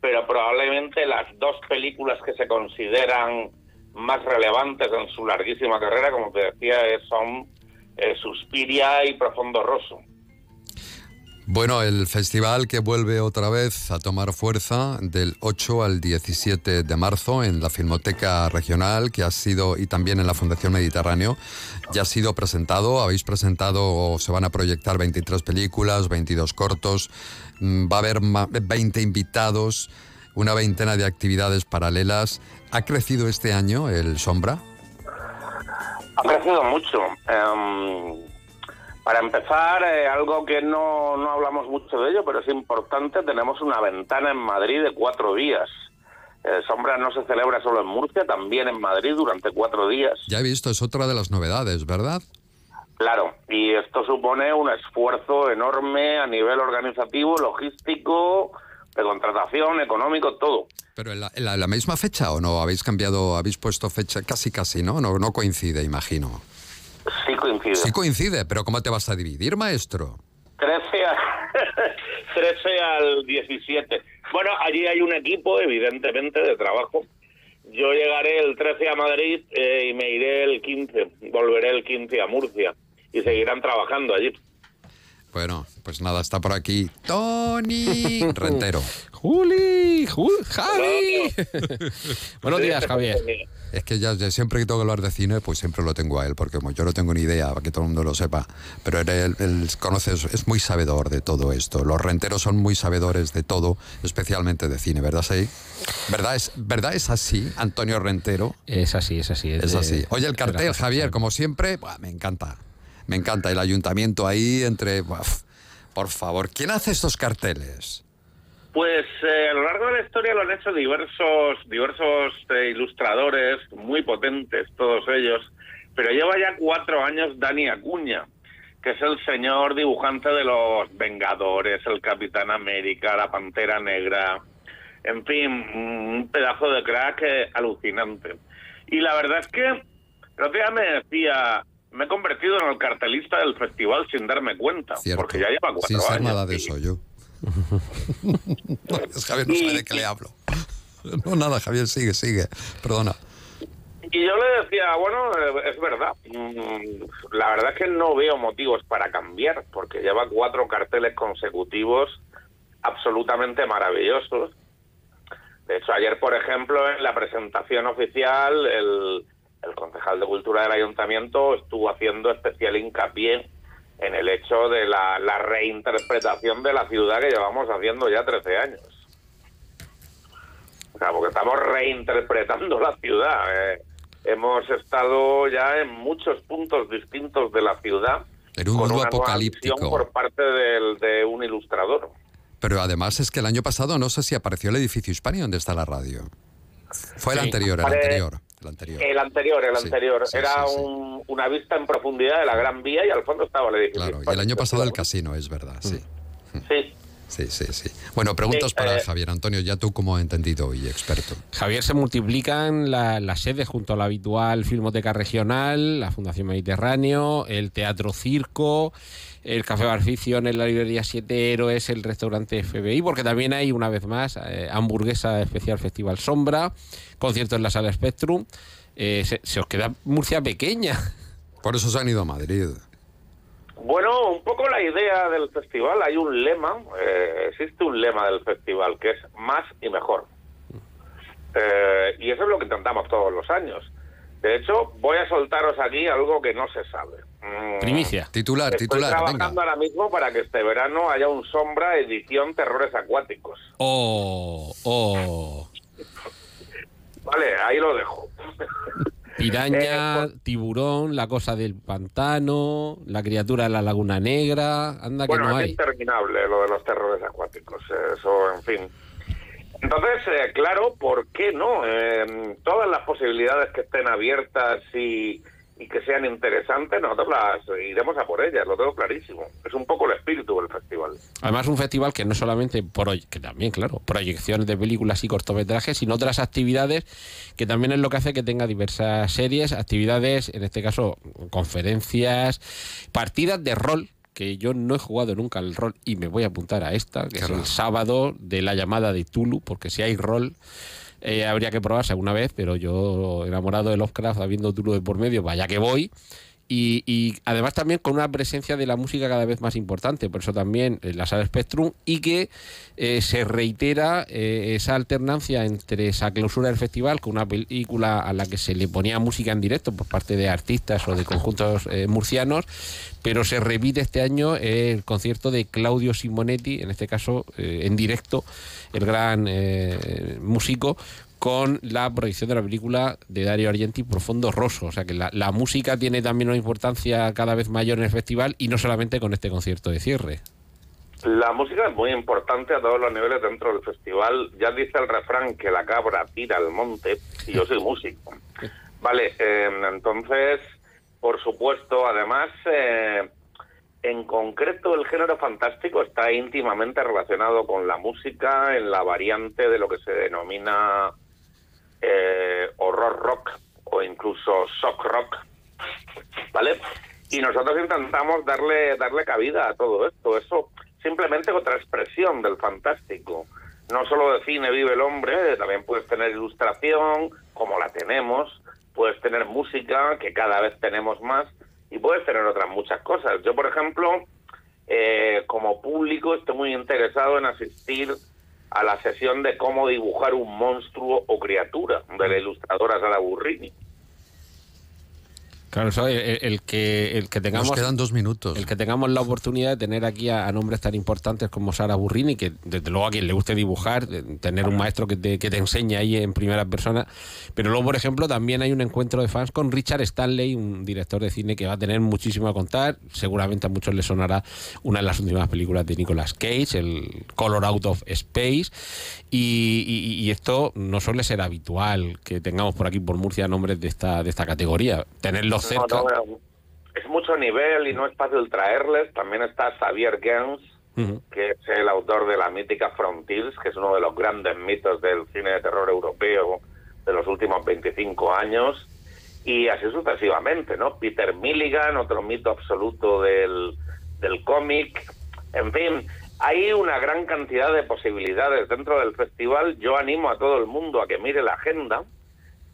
pero probablemente las dos películas que se consideran más relevantes en su larguísima carrera, como te decía, son eh, Suspiria y Profundo Rosso. Bueno, el festival que vuelve otra vez a tomar fuerza del 8 al 17 de marzo en la Filmoteca Regional, que ha sido, y también en la Fundación Mediterráneo, ya ha sido presentado. Habéis presentado, o se van a proyectar 23 películas, 22 cortos, mm, va a haber 20 invitados, una veintena de actividades paralelas. ¿Ha crecido este año el Sombra? Ha crecido mucho. Em, para empezar, eh, algo que no, no hablamos mucho de ello, pero es importante, tenemos una ventana en Madrid de cuatro días. Eh, Sombra no se celebra solo en Murcia, también en Madrid durante cuatro días. Ya he visto, es otra de las novedades, ¿verdad? Claro, y esto supone un esfuerzo enorme a nivel organizativo, logístico, de contratación, económico, todo. Pero en la, misma fecha o no? ¿Habéis cambiado, habéis puesto fecha casi casi, ¿no? No, no coincide, imagino. Sí coincide. Sí coincide, pero ¿cómo te vas a dividir, maestro? 13, 13 al 17. Bueno, allí hay un equipo, evidentemente, de trabajo. Yo llegaré el 13 a Madrid eh, y me iré el 15, volveré el 15 a Murcia y seguirán trabajando allí. Bueno, pues nada, está por aquí Tony Rentero. Juli, Javi. Buenos días, Javier. Es que ya, siempre que tengo que hablar de cine, pues siempre lo tengo a él, porque como yo no tengo ni idea, para que todo el mundo lo sepa, pero él, conoce, es muy sabedor de todo esto. Los renteros son muy sabedores de todo, especialmente de cine, ¿verdad, sí? ¿Verdad es, ¿Verdad es así, Antonio Rentero? Es así, es así. Es, así. Oye, el cartel, Javier, como siempre, me encanta. Me encanta el ayuntamiento ahí entre... por favor, ¿quién hace estos carteles? Pues eh, a lo largo de la historia lo han hecho diversos, diversos eh, ilustradores, muy potentes todos ellos, pero lleva ya cuatro años Dani Acuña, que es el señor dibujante de los Vengadores, el Capitán América, la Pantera Negra, en fin, un pedazo de crack eh, alucinante. Y la verdad es que el otro día me decía, me he convertido en el cartelista del festival sin darme cuenta, porque ya lleva cuatro sin años. nada de eso yo. Javier no sabe de qué le hablo. No, nada, Javier, sigue, sigue. Perdona. Y yo le decía, bueno, eh, es verdad. Mm, la verdad es que no veo motivos para cambiar, porque lleva cuatro carteles consecutivos absolutamente maravillosos. De hecho, ayer, por ejemplo, en la presentación oficial, el, el concejal de Cultura del Ayuntamiento estuvo haciendo especial hincapié en el hecho de la, reinterpretación de la ciudad que llevamos haciendo ya 13 años. O sea, porque estamos reinterpretando la ciudad. Eh. Hemos estado ya en muchos puntos distintos de la ciudad. En un mundo apocalíptico. por parte de un ilustrador. Pero además es que el año pasado no sé si apareció el edificio Hispania donde está la radio. Fue el anterior, el anterior. El anterior. El anterior, el anterior. Era una vista en profundidad de la Gran Vía y al fondo estaba el edificio. Claro, y el año pasado el casino, es verdad, sí. Sí. Sí, sí, sí. Bueno, preguntas para eh, Javier Antonio, ya tú como entendido y experto. Javier, se multiplican las sedes junto a la habitual Filmoteca Regional, la Fundación Mediterráneo, el Teatro Circo, el Café Barficio en la librería Siete Héroes, el restaurante FBI, porque también hay, una vez más, eh, hamburguesa especial Festival Sombra, concierto en la Sala Spectrum. Eh, se os queda Murcia pequeña. Por eso se han ido a Madrid. Bueno, un poco la idea del festival, hay un lema, eh, existe un lema del festival que es más y mejor. Eh, y eso es lo que intentamos todos los años. De hecho, voy a soltaros aquí algo que no se sabe. Mm, Primicia. Titular, Estoy titular. trabajando ahora mismo para que este verano haya un sombra edición terrores acuáticos. Oh, oh. Vale, ahí lo dejo. Piraña, eh, tiburón, la cosa del pantano, la criatura de la laguna negra, anda que no hay. Es interminable lo de los terrores acuáticos, eso, en fin. Entonces, eh, claro, ¿por qué no? Eh, todas las posibilidades que estén abiertas y y que sean interesantes, nosotros las iremos a por ellas, lo tengo clarísimo. Es un poco el espíritu del festival. Además, un festival que no solamente, por que también, claro, proyecciones de películas y cortometrajes, sino otras actividades que también es lo que hace que tenga diversas series, actividades, en este caso, conferencias, partidas de rol que yo no he jugado nunca al rol y me voy a apuntar a esta, que es el sábado de la llamada de Tulu, porque si hay rol eh, habría que probarse alguna vez, pero yo enamorado de Lovecraft, habiendo Tulu de por medio, vaya que voy. Y, además también con una presencia de la música cada vez más importante, por eso también en la sala Spectrum, y que eh, se reitera eh, esa alternancia entre esa clausura del festival con una película a la que se le ponía música en directo por parte de artistas o de conjuntos eh, murcianos, pero se repite este año el concierto de Claudio Simonetti, en este caso en directo, el gran músico, con la proyección de la película de Dario Argenti Profundo Rosso. O sea que la, música tiene también una importancia cada vez mayor en el festival y no solamente con este concierto de cierre. La música es muy importante a todos los niveles dentro del festival. Ya dice el refrán que la cabra tira al monte y yo soy músico. Vale, eh, entonces, por supuesto, además, eh, en concreto el género fantástico está íntimamente relacionado con la música en la variante de lo que se denomina eh, horror rock o incluso shock rock, ¿vale? Y nosotros intentamos darle darle cabida a todo esto. Eso simplemente otra expresión del fantástico. No solo de cine vive el hombre, también puedes tener ilustración, como la tenemos, puedes tener música, que cada vez tenemos más, y puedes tener otras muchas cosas. Yo, por ejemplo, eh, como público estoy muy interesado en asistir a la sesión de cómo dibujar un monstruo o criatura de la ilustradora Sara Burrini. Claro, el, que, el que tengamos. quedan dos minutos. El que tengamos la oportunidad de tener aquí a, nombres tan importantes como Sara Burrini, que desde luego a quien le guste dibujar, tener un maestro que te, que te enseñe ahí en primera persona. Pero luego, por ejemplo, también hay un encuentro de fans con Richard Stanley, un director de cine que va a tener muchísimo a contar. Seguramente a muchos les sonará una de las últimas películas de Nicolas Cage, el Color Out of Space. Y, esto no suele ser habitual que tengamos por aquí, por Murcia, nombres de esta, de esta categoría. Tenerlos cerca. es mucho nivel y no es fácil traerles. También está Xavier Gens, que es el autor de la mítica Frontiers, que es uno de los grandes mitos del cine de terror europeo de los últimos 25 años. Y así sucesivamente, ¿no? Peter Milligan, otro mito absoluto del, del cómic. En fin, hay una gran cantidad de posibilidades dentro del festival. Yo animo a todo el mundo a que mire la agenda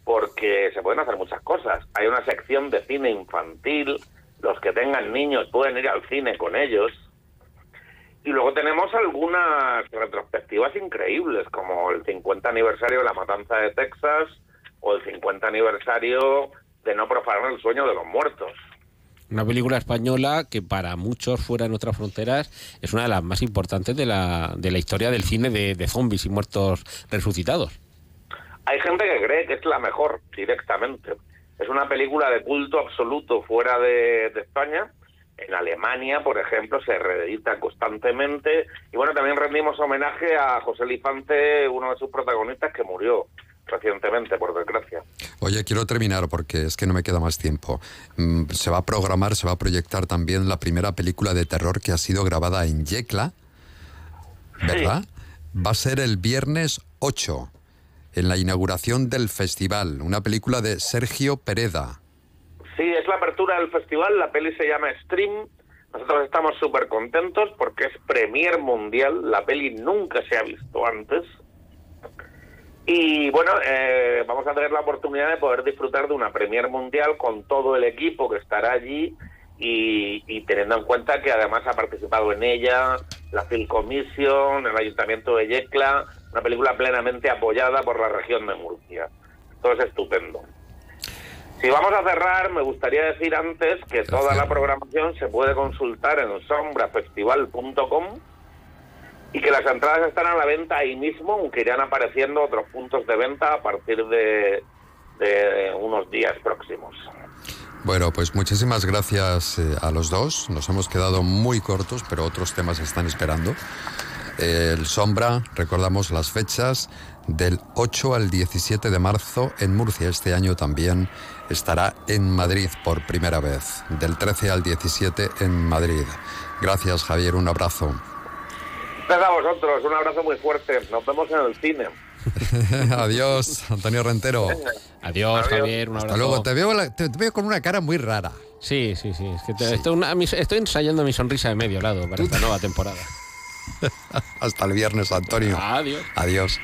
porque se pueden hacer muchas cosas. Hay una sección de cine infantil, los que tengan niños pueden ir al cine con ellos. Y luego tenemos algunas retrospectivas increíbles, como el 50 aniversario de la matanza de Texas o el 50 aniversario de no profanar el sueño de los muertos. Una película española que para muchos fuera en otras fronteras es una de las más importantes de la, de la historia del cine de, de zombies y muertos resucitados. Hay gente que cree que es la mejor directamente. Es una película de culto absoluto fuera de, de España. En Alemania, por ejemplo, se reedita constantemente. Y bueno, también rendimos homenaje a José Lifante, uno de sus protagonistas que murió recientemente, por desgracia. Oye, quiero terminar porque es que no me queda más tiempo. Mm, se va a programar, se va a proyectar también la primera película de terror que ha sido grabada en Yecla, ¿verdad? Va a ser el viernes 8, en la inauguración del festival, una película de Sergio Pereda. Sí, es la apertura del festival, la peli se llama Stream. Nosotros estamos súper contentos porque es premier mundial, la peli nunca se ha visto antes y bueno, eh, vamos a tener la oportunidad de poder disfrutar de una Premier Mundial con todo el equipo que estará allí y, teniendo en cuenta que además ha participado en ella la Film Commission, el Ayuntamiento de Yecla, una película plenamente apoyada por la región de Murcia. Todo es estupendo. Si vamos a cerrar, me gustaría decir antes que toda la programación se puede consultar en sombrafestival.com y que las entradas están a la venta ahí mismo, aunque irán apareciendo otros puntos de venta a partir de, unos días próximos. Bueno, pues muchísimas gracias eh, a los dos. Nos hemos quedado muy cortos, pero otros temas están esperando. El Sombra, recordamos las fechas, del 8 al 17 de marzo en Murcia. Este año también estará en Madrid por primera vez, del 13 al 17 en Madrid. Gracias, Javier. Un abrazo. Gracias a vosotros, un abrazo muy fuerte. Nos vemos en el cine. Adiós, Antonio Rentero. Adiós, Javier. Un Hasta luego. Te veo, te, te veo con una cara muy rara. Sí, sí, sí. Es que te- Estoy, una- mi- estoy ensayando mi sonrisa de medio lado para esta nueva temporada. Hasta el viernes, Antonio. Adiós. Adiós.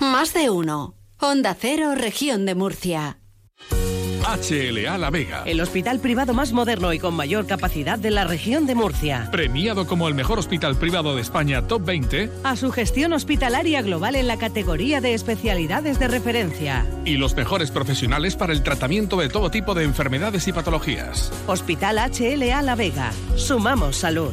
Más de uno. Onda Cero, región de Murcia. HLA La Vega. El hospital privado más moderno y con mayor capacidad de la región de Murcia. Premiado como el mejor hospital privado de España Top 20 A su gestión hospitalaria global en la categoría de especialidades de referencia. y los mejores profesionales para el tratamiento de todo tipo de enfermedades y patologías. Hospital HLA La Vega. Sumamos salud.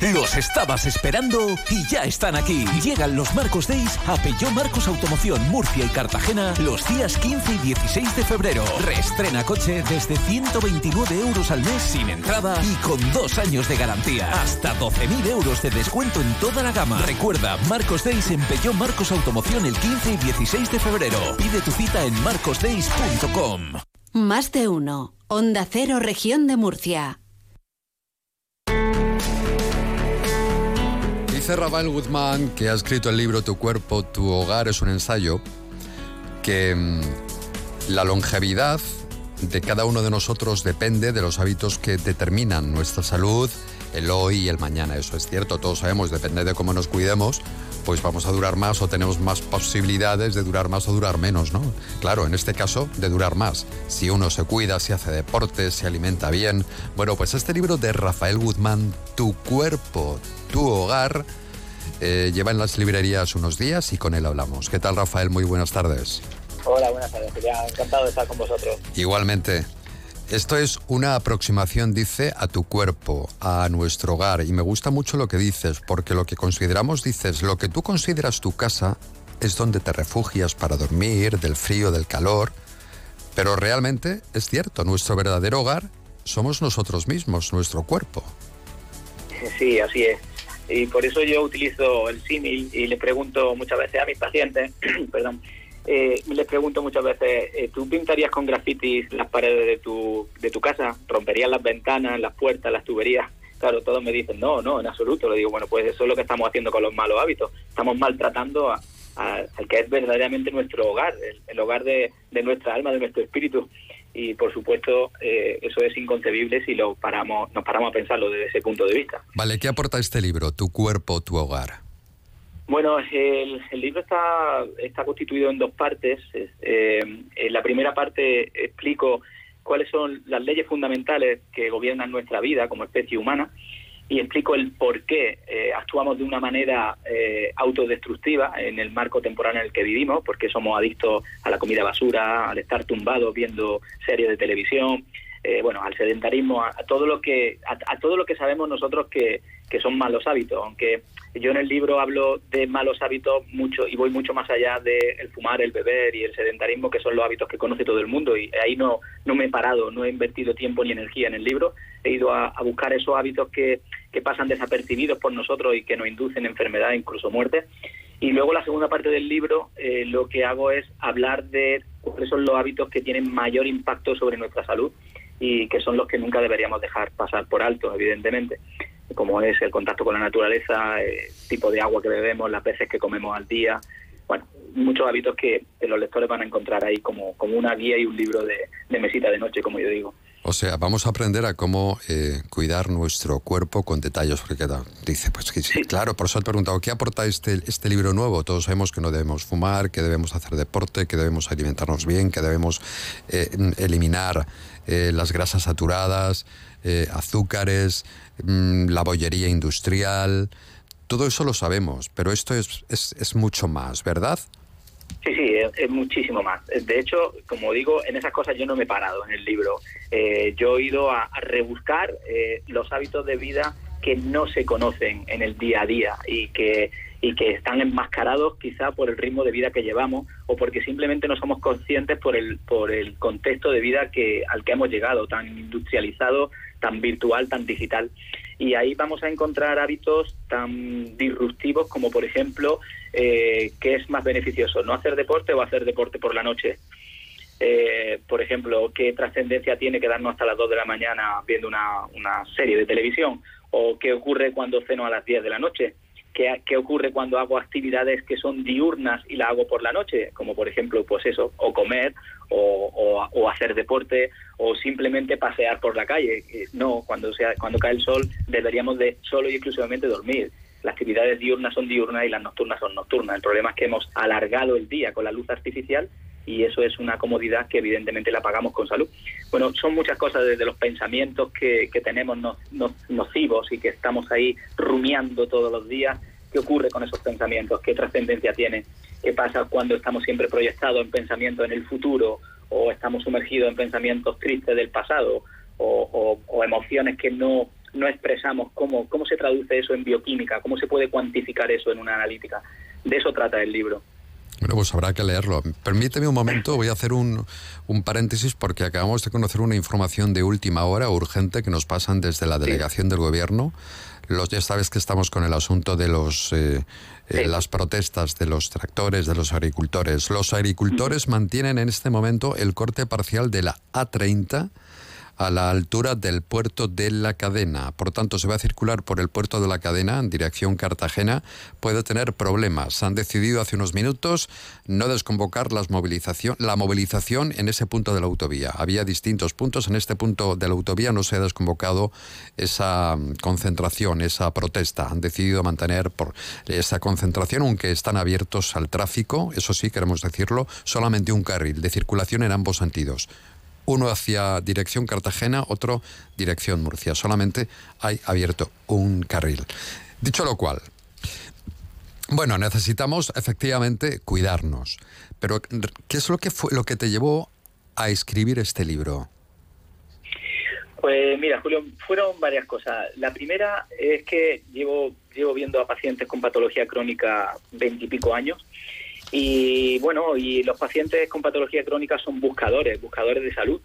Los estabas esperando y ya están aquí. Llegan los Marcos Days a Peugeot Marcos Automoción Murcia y Cartagena los días 15 y 16 de febrero. Reestrena coche desde 129 euros al mes sin entrada y con dos años de garantía. Hasta 12.000 euros de descuento en toda la gama. Recuerda, Marcos Days en Peugeot Marcos Automoción el 15 y 16 de febrero. Pide tu cita en marcosdays.com. Más de uno. Onda Cero, región de Murcia. Rafael Guzmán, que ha escrito el libro Tu cuerpo, tu hogar, es un ensayo, que mm, la longevidad de cada uno de nosotros depende de los hábitos que determinan nuestra salud, el hoy y el mañana. Eso es cierto, todos sabemos, depende de cómo nos cuidemos, pues vamos a durar más o tenemos más posibilidades de durar más o durar menos, ¿no? Claro, en este caso, de durar más. Si uno se cuida, si hace deporte, se alimenta bien. Bueno, pues este libro de Rafael Guzmán, Tu cuerpo, tu hogar, eh, lleva en las librerías unos días y con él hablamos. ¿Qué tal, Rafael? Muy buenas tardes. Hola, buenas tardes. Encantado de estar con vosotros. Igualmente. Esto es una aproximación, dice, a tu cuerpo, a nuestro hogar. Y me gusta mucho lo que dices, porque lo que consideramos, dices, lo que tú consideras tu casa es donde te refugias para dormir, del frío, del calor. Pero realmente es cierto, nuestro verdadero hogar somos nosotros mismos, nuestro cuerpo. Sí, así es. Y por eso yo utilizo el símil y le pregunto muchas veces a mis pacientes, perdón, eh, les pregunto muchas veces, eh, ¿tú pintarías con grafitis las paredes de tu, de tu casa? ¿Romperías las ventanas, las puertas, las tuberías? Claro, todos me dicen, no, no, en absoluto. Le digo, bueno, pues eso es lo que estamos haciendo con los malos hábitos. Estamos maltratando a, al que es verdaderamente nuestro hogar, el, el hogar de, de nuestra alma, de nuestro espíritu. Y por supuesto, eh, eso es inconcebible si lo paramos, nos paramos a pensarlo desde ese punto de vista. Vale, ¿qué aporta este libro, Tu cuerpo, tu hogar? Bueno, el, el libro está, está constituido en dos partes. Eh, en la primera parte explico cuáles son las leyes fundamentales que gobiernan nuestra vida como especie humana y explico el por qué eh, actuamos de una manera eh, autodestructiva en el marco temporal en el que vivimos, porque somos adictos a la comida basura, al estar tumbados viendo series de televisión, eh, bueno, al sedentarismo, a, a todo lo que a, a todo lo que sabemos nosotros que, que son malos hábitos, aunque yo en el libro hablo de malos hábitos mucho y voy mucho más allá de el fumar, el beber y el sedentarismo, que son los hábitos que conoce todo el mundo y ahí no no me he parado, no he invertido tiempo ni energía en el libro, he ido a, a buscar esos hábitos que, que pasan desapercibidos por nosotros y que nos inducen enfermedad, incluso muerte. Y luego la segunda parte del libro eh, lo que hago es hablar de cuáles son los hábitos que tienen mayor impacto sobre nuestra salud y que son los que nunca deberíamos dejar pasar por alto, evidentemente, como es el contacto con la naturaleza, el tipo de agua que bebemos, las veces que comemos al día, bueno, muchos hábitos que los lectores van a encontrar ahí como, como una guía y un libro de, mesita de noche, como yo digo. O sea, vamos a aprender a cómo eh, cuidar nuestro cuerpo con detalles, porque dice, pues que sí, claro, por eso he preguntado, ¿qué aporta este, este libro nuevo? Todos sabemos que no debemos fumar, que debemos hacer deporte, que debemos alimentarnos bien, que debemos eh, eliminar eh, las grasas saturadas, azúcares, mm, la bollería industrial, todo eso lo sabemos, pero esto es, es, es mucho más, ¿verdad? Sí, sí, es, muchísimo más. De hecho, como digo, en esas cosas yo no me he parado en el libro. Eh, yo he ido a, rebuscar eh, los hábitos de vida que no se conocen en el día a día y que y que están enmascarados quizá por el ritmo de vida que llevamos o porque simplemente no somos conscientes por el por el contexto de vida que al que hemos llegado tan industrializado tan virtual tan digital. Y ahí vamos a encontrar hábitos tan disruptivos como por ejemplo eh, qué es más beneficioso no hacer deporte o hacer deporte por la noche eh, por ejemplo, qué trascendencia tiene quedarnos hasta las 2 de la mañana viendo una, una serie de televisión, o qué ocurre cuando ceno a las 10 de la noche, ¿Qué, ocurre cuando hago actividades que son diurnas y la hago por la noche? Como por ejemplo, pues eso, o comer, o, o, hacer deporte, o simplemente pasear por la calle. Eh, no, cuando, sea, cuando cae el sol deberíamos de solo y exclusivamente dormir. Las actividades diurnas son diurnas y las nocturnas son nocturnas. El problema es que hemos alargado el día con la luz artificial y eso es una comodidad que evidentemente la pagamos con salud. Bueno, son muchas cosas desde los pensamientos que, tenemos nocivos y que estamos ahí rumiando todos los días. ¿Qué ocurre con esos pensamientos? ¿Qué trascendencia tiene? ¿Qué pasa cuando estamos siempre proyectados en pensamientos en el futuro o estamos sumergidos en pensamientos tristes del pasado o, o emociones que no, no expresamos? ¿Cómo, ¿Cómo se traduce eso en bioquímica? ¿Cómo se puede cuantificar eso en una analítica? De eso trata el libro. Bueno, pues habrá que leerlo. Permíteme un momento, voy a hacer un, un, paréntesis porque acabamos de conocer una información de última hora urgente que nos pasan desde la delegación del gobierno. Los, ya sabes que estamos con el asunto de los, eh, eh, las protestas de los tractores, de los agricultores. Los agricultores mantienen en este momento el corte parcial de la A30 a la altura del puerto de la cadena. Por tanto, se va a circular por el puerto de la cadena en dirección Cartagena. Puede tener problemas. Han decidido hace unos minutos no desconvocar las la movilización en ese punto de la autovía. Había distintos puntos. En este punto de la autovía no se ha desconvocado esa mm, concentración, esa protesta. Han decidido mantener por esa concentración, aunque están abiertos al tráfico. Eso sí, queremos decirlo, solamente un carril de circulación en ambos sentidos uno hacia dirección Cartagena, otro dirección Murcia. Solamente hay abierto un carril. Dicho lo cual, bueno, necesitamos efectivamente cuidarnos. Pero ¿qué es lo que fue lo que te llevó a escribir este libro? Pues mira, Julio, fueron varias cosas. La primera es que llevo llevo viendo a pacientes con patología crónica veintipico años y bueno, y los pacientes con patología crónica son buscadores, buscadores de salud.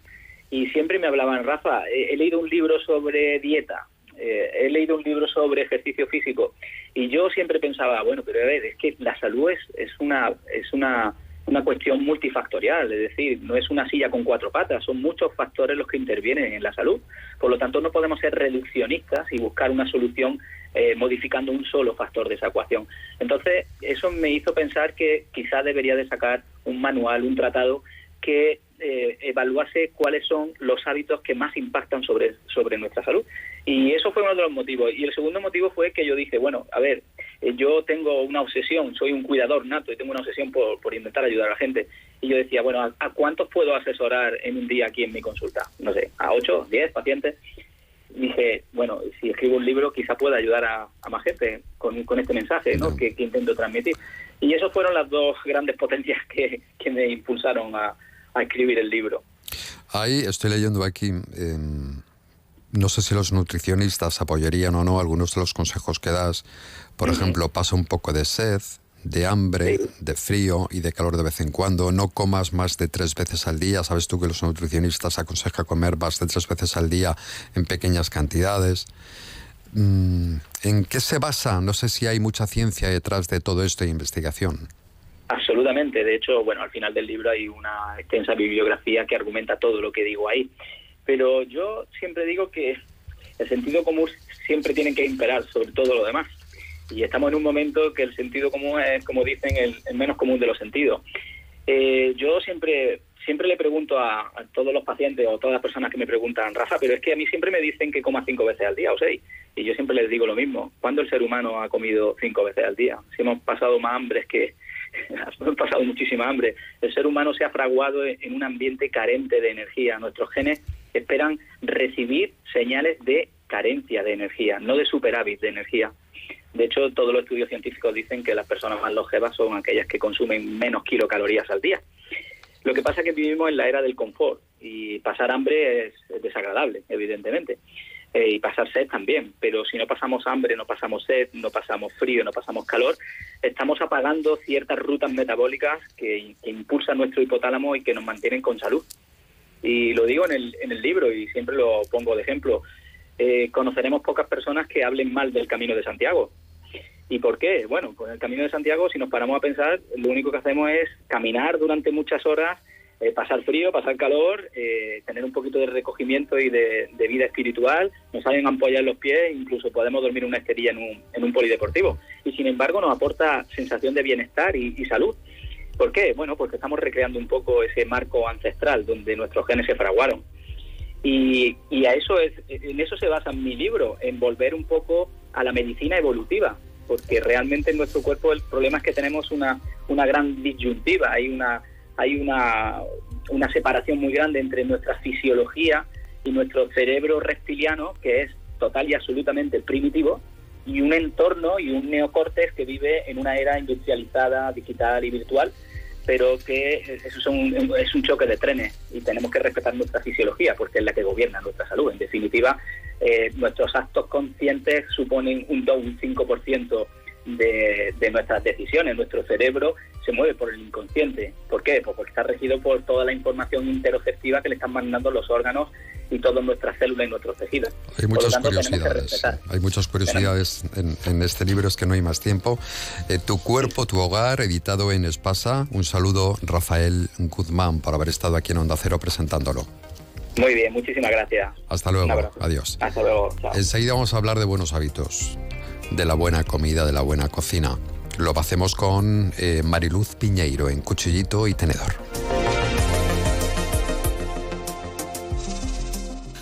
Y siempre me hablaban, Rafa, he, leído un libro sobre dieta, eh, he leído un libro sobre ejercicio físico. Y yo siempre pensaba, bueno, pero a ver, es que la salud es, es una, es una, una cuestión multifactorial, es decir, no es una silla con cuatro patas, son muchos factores los que intervienen en la salud. Por lo tanto, no podemos ser reduccionistas y buscar una solución eh, modificando un solo factor de esa ecuación. Entonces, eso me hizo pensar que quizá debería de sacar un manual, un tratado que eh, evaluase cuáles son los hábitos que más impactan sobre, sobre nuestra salud. Y eso fue uno de los motivos. Y el segundo motivo fue que yo dije, bueno, a ver, eh, yo tengo una obsesión, soy un cuidador nato y tengo una obsesión por, por intentar ayudar a la gente. Y yo decía, bueno, ¿a, cuántos puedo asesorar en un día aquí en mi consulta? No sé, a 8, 10 pacientes dije, bueno, si escribo un libro quizá pueda ayudar a, más gente con, con, este mensaje ¿no? que, intento transmitir. Y esas fueron las dos grandes potencias que, que me impulsaron a, a, escribir el libro. Ahí estoy leyendo aquí, em, no sé si los nutricionistas apoyarían o no algunos de los consejos que das. Por ejemplo, pasa un poco de sed, de hambre, de frío y de calor de vez en cuando. No comas más de tres veces al día. Sabes tú que los nutricionistas aconsejan comer más de tres veces al día en pequeñas cantidades. Mm, ¿En qué se basa? No sé si hay mucha ciencia detrás de todo esto e investigación. De hecho, bueno, al final del libro hay una extensa bibliografía que argumenta todo lo que digo ahí. Pero yo siempre digo que el sentido común siempre tiene que imperar sobre todo lo demás. Y estamos en un momento que el sentido común es, como dicen, el, el menos común de los sentidos. Eh, yo siempre siempre le pregunto a, a, todos los pacientes o todas las personas que me preguntan, Rafa, pero es que a mí siempre me dicen que coma cinco veces al día o seis. Y yo siempre les digo lo mismo. ¿Cuándo el ser humano ha comido cinco veces al día? Si hemos pasado más hambre que... hemos pasado muchísima hambre. El ser humano se ha fraguado en un ambiente carente de energía. Nuestros genes esperan recibir señales de carencia de energía, no de superávit de energía. De hecho, todos los estudios científicos dicen que las personas más longevas son aquellas que consumen menos kilocalorías al día. Lo que pasa es que vivimos en la era del confort y pasar hambre es, es desagradable, evidentemente. Eh, y pasar sed también, pero si no pasamos hambre, no pasamos sed, no pasamos frío, no pasamos calor, estamos apagando ciertas rutas metabólicas que, impulsan nuestro hipotálamo y que nos mantienen con salud. Y lo digo en el, en el libro y siempre lo pongo de ejemplo. Eh, conoceremos pocas personas que hablen mal del Camino de Santiago. ¿Y por qué? Bueno, con el Camino de Santiago, si nos paramos a pensar, lo único que hacemos es caminar durante muchas horas, eh, pasar frío, pasar calor, eh, tener un poquito de recogimiento y de, vida espiritual, nos salen ampollas en los pies, incluso podemos dormir una esterilla en un, en un polideportivo. Y sin embargo nos aporta sensación de bienestar y, y salud. ¿Por qué? Bueno, porque estamos recreando un poco ese marco ancestral donde nuestros genes se fraguaron. Y, y, a eso es, en eso se basa mi libro, en volver un poco a la medicina evolutiva, porque realmente en nuestro cuerpo el problema es que tenemos una, una gran disyuntiva, hay una hay una, una separación muy grande entre nuestra fisiología y nuestro cerebro reptiliano, que es total y absolutamente primitivo, y un entorno y un neocortes que vive en una era industrializada, digital y virtual, pero que eso es un, es un choque de trenes y tenemos que respetar nuestra fisiología porque es la que gobierna nuestra salud. En definitiva, eh, nuestros actos conscientes suponen un 2, un 5% de, de nuestras decisiones. Nuestro cerebro se mueve por el inconsciente. ¿Por qué? Pues porque está regido por toda la información interoceptiva que le están mandando los órganos y todas nuestras células y nuestros tejidos. Hay muchas tanto, curiosidades. Hay muchas curiosidades en, en, este libro, es que no hay más tiempo. Eh, tu cuerpo, tu hogar, editado en Espasa. Un saludo, Rafael Guzmán, por haber estado aquí en Onda Cero presentándolo. Muy bien, muchísimas gracias. Hasta luego. Adiós. Hasta luego. Chao. Enseguida vamos a hablar de buenos hábitos, de la buena comida, de la buena cocina. Lo hacemos con eh, Mariluz Piñeiro en Cuchillito y Tenedor.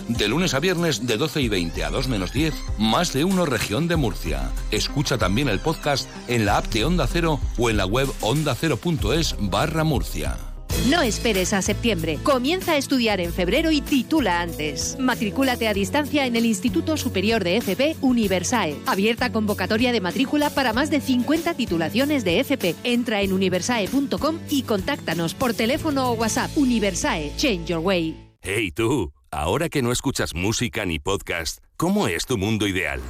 De lunes a viernes de 12 y 20 a 2 menos 10, más de uno región de Murcia. Escucha también el podcast en la app de Onda Cero o en la web ondacero.es barra Murcia. No esperes a septiembre. Comienza a estudiar en febrero y titula antes. Matrículate a distancia en el Instituto Superior de FP Universae. Abierta convocatoria de matrícula para más de 50 titulaciones de FP. Entra en universae.com y contáctanos por teléfono o WhatsApp. Universae, Change Your Way. Hey tú, ahora que no escuchas música ni podcast, ¿cómo es tu mundo ideal?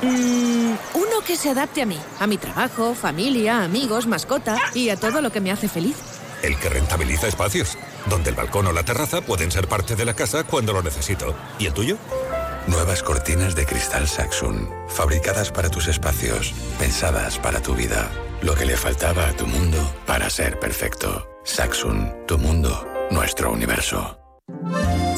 Mm, uno que se adapte a mí, a mi trabajo, familia, amigos, mascota y a todo lo que me hace feliz el que rentabiliza espacios, donde el balcón o la terraza pueden ser parte de la casa cuando lo necesito. ¿Y el tuyo? Nuevas cortinas de cristal Saxon, fabricadas para tus espacios, pensadas para tu vida. Lo que le faltaba a tu mundo para ser perfecto. Saxon, tu mundo, nuestro universo.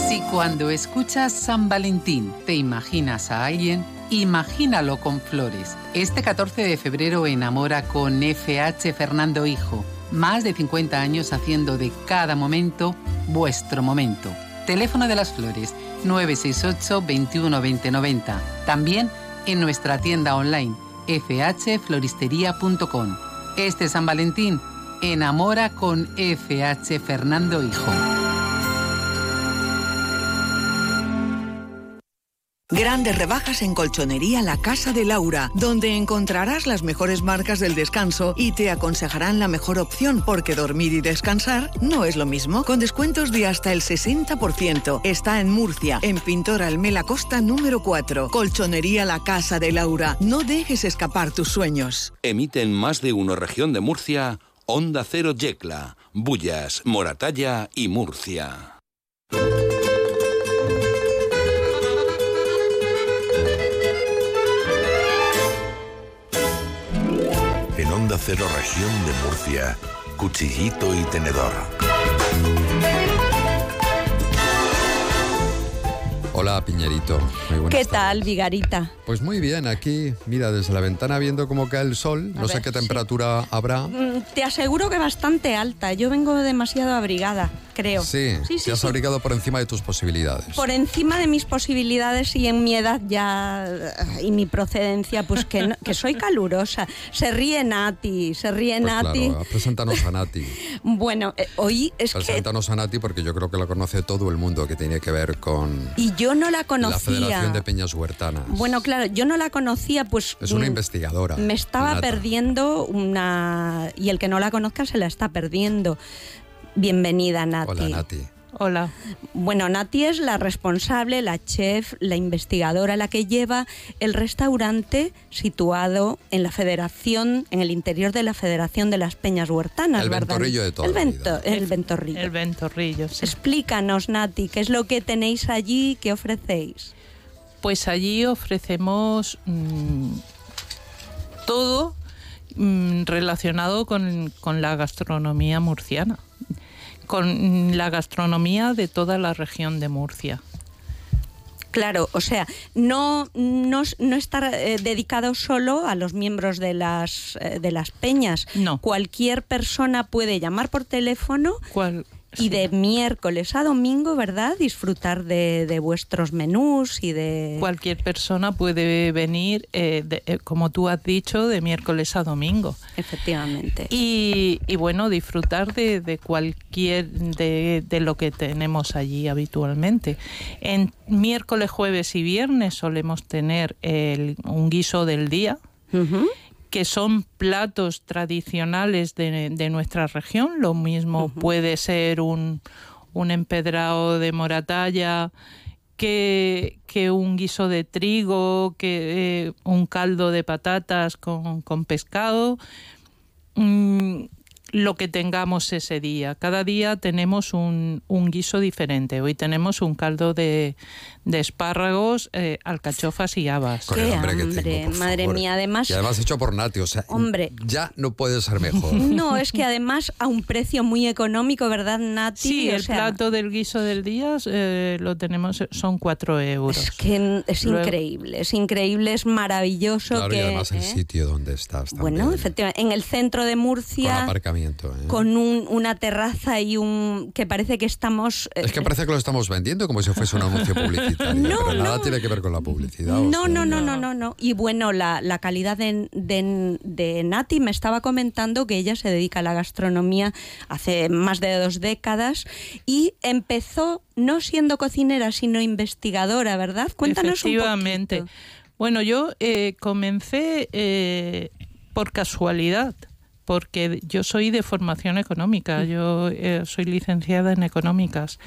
Si cuando escuchas San Valentín te imaginas a alguien, imagínalo con flores. Este 14 de febrero enamora con FH Fernando Hijo más de 50 años haciendo de cada momento vuestro momento. Teléfono de las Flores 968 21 2090. También en nuestra tienda online fhfloristería.com. Este San Valentín, enamora con FH Fernando Hijo. Grandes rebajas en Colchonería La Casa de Laura, donde encontrarás las mejores marcas del descanso y te aconsejarán la mejor opción, porque dormir y descansar no es lo mismo. Con descuentos de hasta el 60%. Está en Murcia, en Pintor Almela Costa número 4. Colchonería La Casa de Laura. No dejes escapar tus sueños. Emiten más de uno región de Murcia, Onda Cero Yecla, Bullas, Moratalla y Murcia. Onda Cero Región de Murcia, Cuchillito y Tenedor. Hola, Piñerito. Muy buenas ¿Qué tal, Vigarita? Pues muy bien, aquí, mira, desde la ventana viendo cómo cae el sol, no sé qué temperatura habrá. Mm, Te aseguro que bastante alta. Yo vengo demasiado abrigada, creo. Sí, sí, sí, te has sí. abrigado por encima de tus posibilidades. Por encima de mis posibilidades y en mi edad ya y mi procedencia, pues que, no- que soy calurosa. Se ríe Nati, se ríe Pues Nati. claro, preséntanos a Nati. Bueno, eh, hoy es que... Preséntanos a Nati porque yo creo que la conoce todo el mundo que tiene que ver con Y yo no la la conocía. Federación de Peñas Huertanas. Bueno, claro, yo no la conocía, pues... Es una mm, investigadora. Me estaba nata. perdiendo una... Y el que no la conozca se la está perdiendo. Bienvenida, Nati. Hola, Nati. Hola. Bueno, Nati es la responsable, la chef, la investigadora, la que lleva el restaurante situado en la Federación, en el interior de la Federación de las Peñas Huertanas, El ¿verdad? ventorrillo de toda el, vento- el ventorrillo. El ventorrillo, sí. Explícanos, Nati, ¿qué es lo que tenéis allí, qué ofrecéis? Pues allí ofrecemos mm, todo mm, relacionado con, con la gastronomía murciana, con la gastronomía de toda la región de Murcia. Claro, o sea, no, no, no está eh, dedicado solo a los miembros de las, eh, de las peñas. No. Cualquier persona puede llamar por teléfono ¿Cuál? Y de miércoles a domingo, ¿verdad? Disfrutar de, de vuestros menús y de... Cualquier persona puede venir, eh, de- eh, como tú has dicho, de miércoles a domingo. Efectivamente. Y, y bueno, disfrutar de, de cualquier, de, de lo que tenemos allí habitualmente. En miércoles, jueves y viernes solemos tener el- un guiso del día, que son platos tradicionales de, de nuestra región. Lo mismo puede ser un, un empedrado de moratalla, que, que un guiso de trigo, que eh, un caldo de patatas con, con pescado. Mm, lo que tengamos ese día. Cada día tenemos un, un guiso diferente. Hoy tenemos un caldo de, de espárragos, eh, alcachofas y habas. Con el Qué hambre que hambre, tengo, por madre favor. mía, además... Y además hecho por Nati, o sea, Hombre. ya no puede ser mejor. No, es que además a un precio muy económico, ¿verdad, Nati? Sí, O el sea, plato del guiso del día eh, lo tenemos, son cuatro euros. Es que es Luego- increíble, es increíble, es maravilloso Claro, que... y además el ¿eh? sitio donde estás también. Bueno, efectivamente, en el centro de con Murcia, ¿eh? con un- una terraza y un... que parece que estamos... eh, Es que parece que lo estamos vendiendo como si fuese un anuncio publicitario, No, pero nada no. tiene que ver con la publicidad. o No, sea, no, no, no, no, no. Y bueno, la, la calidad de, de- de Nati me estaba comentando que ella se dedica a la gastronomía hace más de dos décadas y empezó no siendo cocinera, sino investigadora, ¿verdad? Cuéntanos un Efectivamente. poquito. Bueno, yo eh, comencé eh, por casualidad, porque yo soy de formación económica, yo eh, soy licenciada en económicas,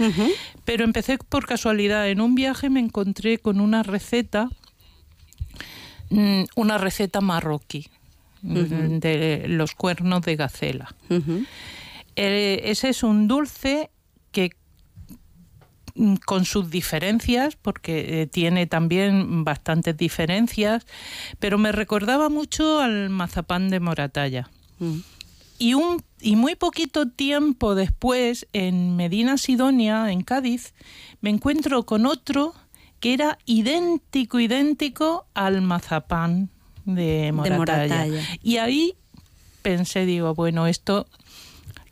pero empecé por casualidad. En un viaje me encontré con una receta, mm, una receta marroquí mm, de los cuernos de gacela. Eh, ese es un dulce que mm, con sus diferencias, porque eh, tiene también bastantes diferencias, pero me recordaba mucho al mazapán de Moratalla. Y, un, y muy poquito tiempo después, en Medina Sidonia, en Cádiz, me encuentro con otro que era idéntico, idéntico al mazapán de Moratalla. Moratalla. Y ahí pensé, digo, bueno, esto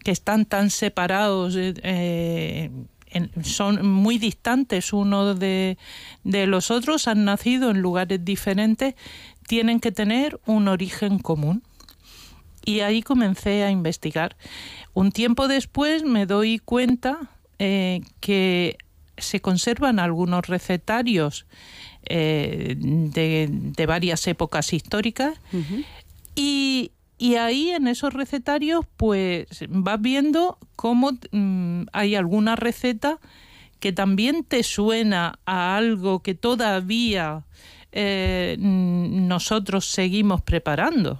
que están tan separados, eh, eh, en- son muy distantes unos de, de los otros, han nacido en lugares diferentes, tienen que tener un origen común. Y ahí comencé a investigar. Un tiempo después me doy cuenta eh, que se conservan algunos recetarios eh, de, de varias épocas históricas y, y ahí en esos recetarios pues vas viendo cómo mm, hay alguna receta que también te suena a algo que todavía eh, mm, nosotros seguimos preparando.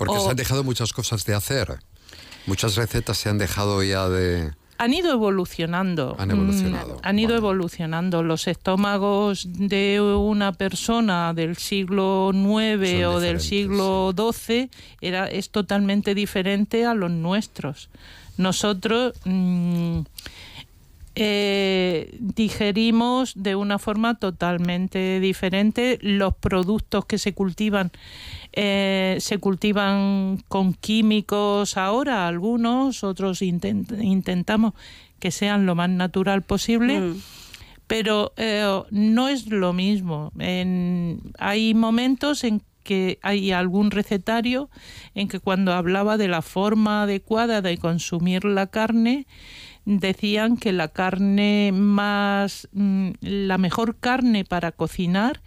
Porque O- se han dejado muchas cosas de hacer. Muchas recetas se han dejado ya de... Han ido evolucionando. Han evolucionado, Mm, Han ido evolucionando. Los estómagos de una persona del siglo IX o del siglo XII era, es totalmente diferente a los nuestros. Nosotros mm, eh, digerimos de una forma totalmente diferente los productos que se cultivan. eh, se cultivan con químicos ahora, algunos, otros intent- intentamos que sean lo más natural posible. Pero eh, no es lo mismo. En- hay momentos en que hay algún recetario en que cuando hablaba de la forma adecuada de consumir la carne, decían que la carne más, mm, la mejor carne para cocinar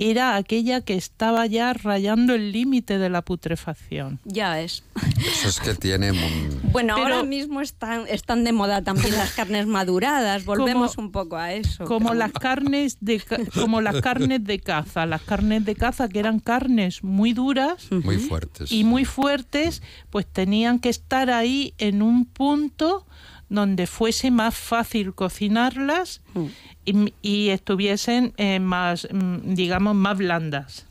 era aquella que estaba ya rayando el límite de la putrefacción. Ya es. Eso es que tiene... un- Bueno, Pero- ahora mismo están, están de moda también las carnes maduradas. Volvemos Como- un poco a eso. como las carnes de como las carnes de caza las carnes de caza que eran carnes muy duras Muy fuertes. y muy fuertes pues tenían que estar ahí en un punto donde fuese más fácil cocinarlas y, y estuviesen eh, más mm, digamos más blandas.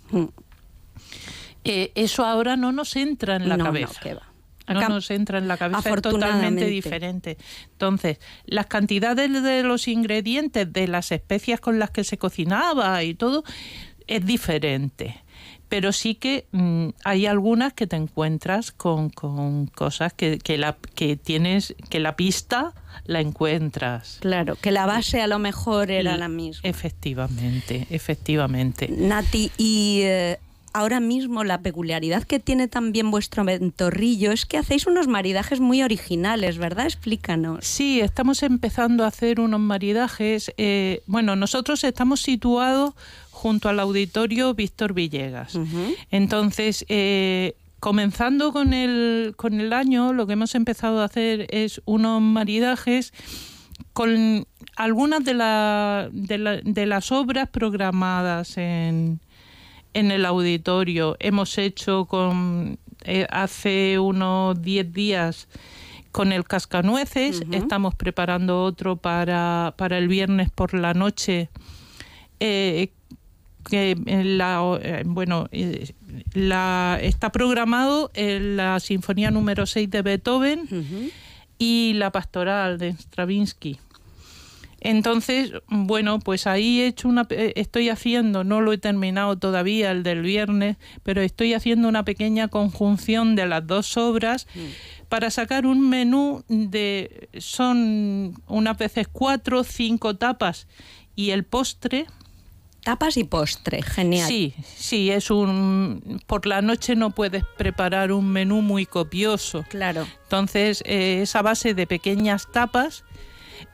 Eh, eso ahora no nos entra en la No, no, cabeza. no Acá- nos entra en la cabeza, es totalmente diferente. Entonces, las cantidades de los ingredientes, de las especias con las que se cocinaba y todo, es diferente. Pero sí que mm, hay algunas que te encuentras con, con cosas que, que, la, que tienes, que la pista la encuentras. Claro, que la base a lo mejor era Y- la misma. Efectivamente, efectivamente. Nati, y eh, ahora mismo la peculiaridad que tiene también vuestro ventorrillo es que hacéis unos maridajes muy originales, ¿verdad? Explícanos. Sí, estamos empezando a hacer unos maridajes. eh, bueno, nosotros estamos situados junto al auditorio Víctor Villegas. Entonces, eh, comenzando con el, con el año, lo que hemos empezado a hacer es unos maridajes con algunas de, la- de, la- de las obras programadas en, en el auditorio. Hemos hecho con eh, hace unos 10 días con el cascanueces, estamos preparando otro para, para el viernes por la noche. eh, que en la, eh, bueno, eh, la, está programado en la Sinfonía número 6 de Beethoven y la Pastoral de Stravinsky. Entonces, bueno, pues ahí he hecho una, eh, estoy haciendo, no lo he terminado todavía el del viernes, pero estoy haciendo una pequeña conjunción de las dos obras para sacar un menú de, son unas veces cuatro, cinco tapas y el postre. Tapas y postre, genial. Sí, sí, es un, por la noche no puedes preparar un menú muy copioso. Claro. Entonces, eh, esa base de pequeñas tapas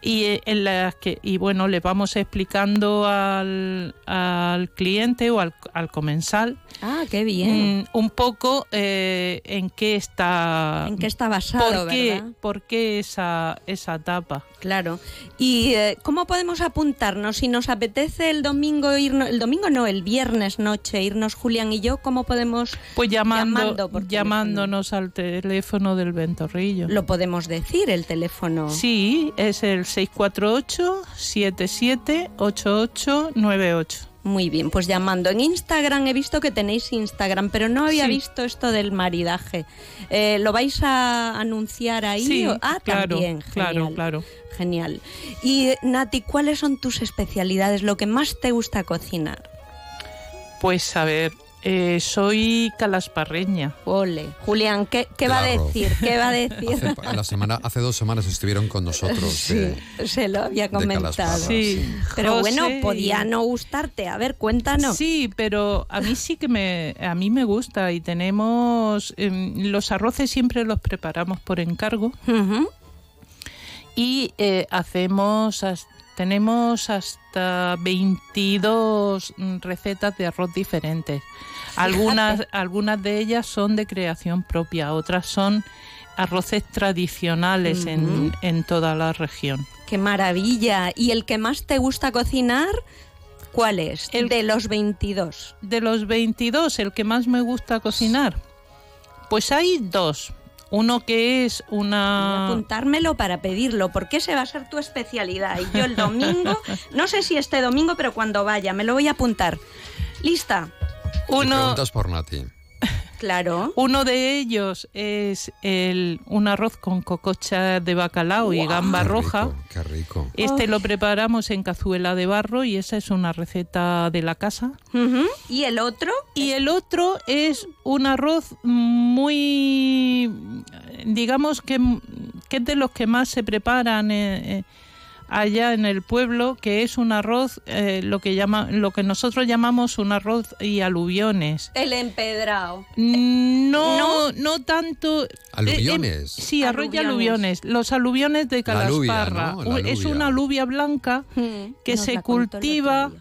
y eh, en las que y bueno le vamos explicando al, al cliente o al, al comensal Ah, qué bien. mm, un poco eh, en qué está En qué está basado, por qué, ¿verdad? por qué esa esa tapa Claro. ¿Y eh, cómo podemos apuntarnos? Si nos apetece el domingo irnos, el domingo no, el viernes noche irnos Julián y yo, ¿cómo podemos pues llamando, Llamando por llamándonos al teléfono del ventorrillo lo podemos decir el teléfono? sí es el 648 77 8898 Muy bien, pues llamando. En Instagram he visto que tenéis Instagram, pero no había Sí. visto esto del maridaje. Eh, ¿Lo vais a anunciar ahí? Sí, Ah, claro, también. claro, genial. claro. Genial. Y Nati, ¿cuáles son tus especialidades? Lo que más te gusta cocinar. Pues a ver, eh, soy calasparreña. Ole. Julián, ¿qué, qué va a decir? ¿Qué va a decir? Hace, la semana, hace dos semanas estuvieron con nosotros. de- Se lo había comentado. sí. Pero José bueno, podía no gustarte. A ver, cuéntanos. Sí, pero a mí sí que me, a mí me gusta y tenemos em, los arroces siempre los preparamos por encargo y eh, hacemos tenemos hasta 22 mm, recetas de arroz diferentes. Algunas algunas de ellas son de creación propia, otras son arroces tradicionales en, en toda la región. Qué maravilla. ¿Y el que más te gusta cocinar? ¿Cuál es? El- de los 22. De los 22, el que más me gusta cocinar. Pues hay dos. Uno que es Voy a una... apuntármelo para pedirlo, porque ese va a ser tu especialidad. Y yo el domingo, no sé si este domingo, pero cuando vaya, me lo voy a apuntar. ¿Lista? Y preguntas por Nati. Claro. Uno de ellos es el, un arroz con cococha de bacalao y gamba Qué roja. rico, Qué rico. Este lo preparamos en cazuela de barro y esa es una receta de la casa. ¿Y el otro? Y el otro es un arroz muy, digamos que, que es de los que más se preparan eh, eh, allá en el pueblo, que es un arroz, eh, lo que llama, lo que nosotros llamamos un arroz y aluviones. El empedrado. No, no, tanto. Aluviones. Eh, eh, sí, arroz y Aluviones. aluviones. Los aluviones de La alubia, Calasparra. ¿no? La U- Es una alubia blanca que Nos se cultiva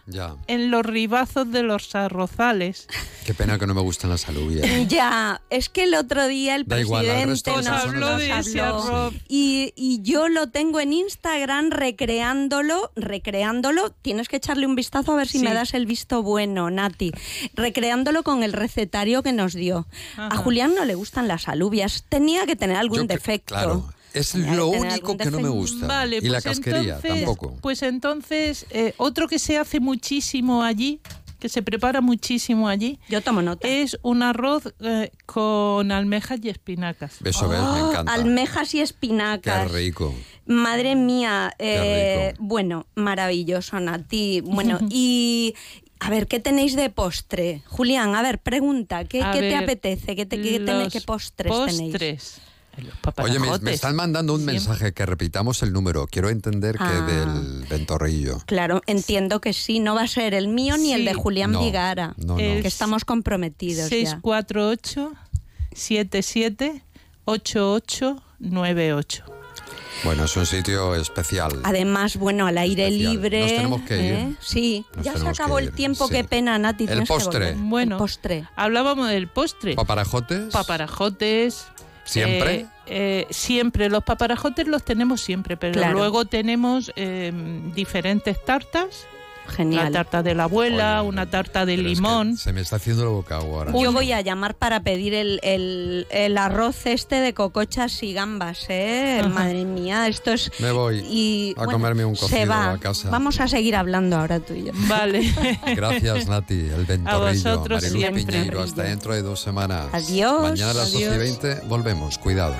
en los ribazos de los arrozales. Qué pena que no me gustan las alubias. Ya, es que el otro día el Da presidente de nos, nos de ese habló arroz. y, y yo lo tengo en Instagram recreándolo, recreándolo. Tienes que echarle un vistazo a ver si Sí. me das el visto bueno, Nati. Recreándolo con el recetario que nos dio. A. Julián no le gustan las alubias. Tenía que tener algún Yo que- defecto. Claro. Es lo único que no me gusta. Vale, y la pues casquería entonces- tampoco. Pues entonces, eh, otro que se hace muchísimo allí, que se prepara muchísimo allí, Yo tomo nota. es un arroz eh, con almejas y espinacas. Eso ves, me Oh, encanta. almejas y Qué espinacas. rico. Madre mía, eh, bueno, maravilloso, Nati. Bueno, y a ver, ¿qué tenéis de postre? Julián, a ver, pregunta, ¿qué, qué te ver, apetece? ¿Qué, te, qué, tenéis- qué postres, tenéis? postres. Los Oye, me, me están mandando un Siempre. mensaje que repitamos el número. Quiero entender que Ah. del ventorrillo. Claro, entiendo que sí, no va a ser el mío ni el Sí. de Julián No, Vigara, no, no. que estamos comprometidos ya. 648 77 8898. Bueno, es un sitio especial. Además, bueno, al aire Especial. libre. Nos tenemos que ir. ¿eh? Sí, Nos ya se acabó el tiempo, sí. qué pena, Nati. El postre. Bueno, El postre. hablábamos del postre. ¿Paparajotes? Paparajotes. ¿Siempre? Eh, eh, siempre, los paparajotes los tenemos siempre, pero Claro. luego tenemos eh, diferentes tartas. Genial. Una tarta de la abuela, Oye, una tarta de Pero es que limón. se me está haciendo la boca agua ahora. Yo voy a llamar para pedir el, el- el arroz este de cocochas y gambas, ¿eh? Ajá. Madre mía, esto es... Me voy y, a comerme un se cocido va. a casa. Vamos a seguir hablando ahora tú y yo. Vale. Gracias, Nati. El ventorrillo. vosotros Mariluz siempre. Piñeiro. Hasta dentro de dos semanas. Adiós. Mañana a las 12 y Adiós. 20 volvemos. Cuidado.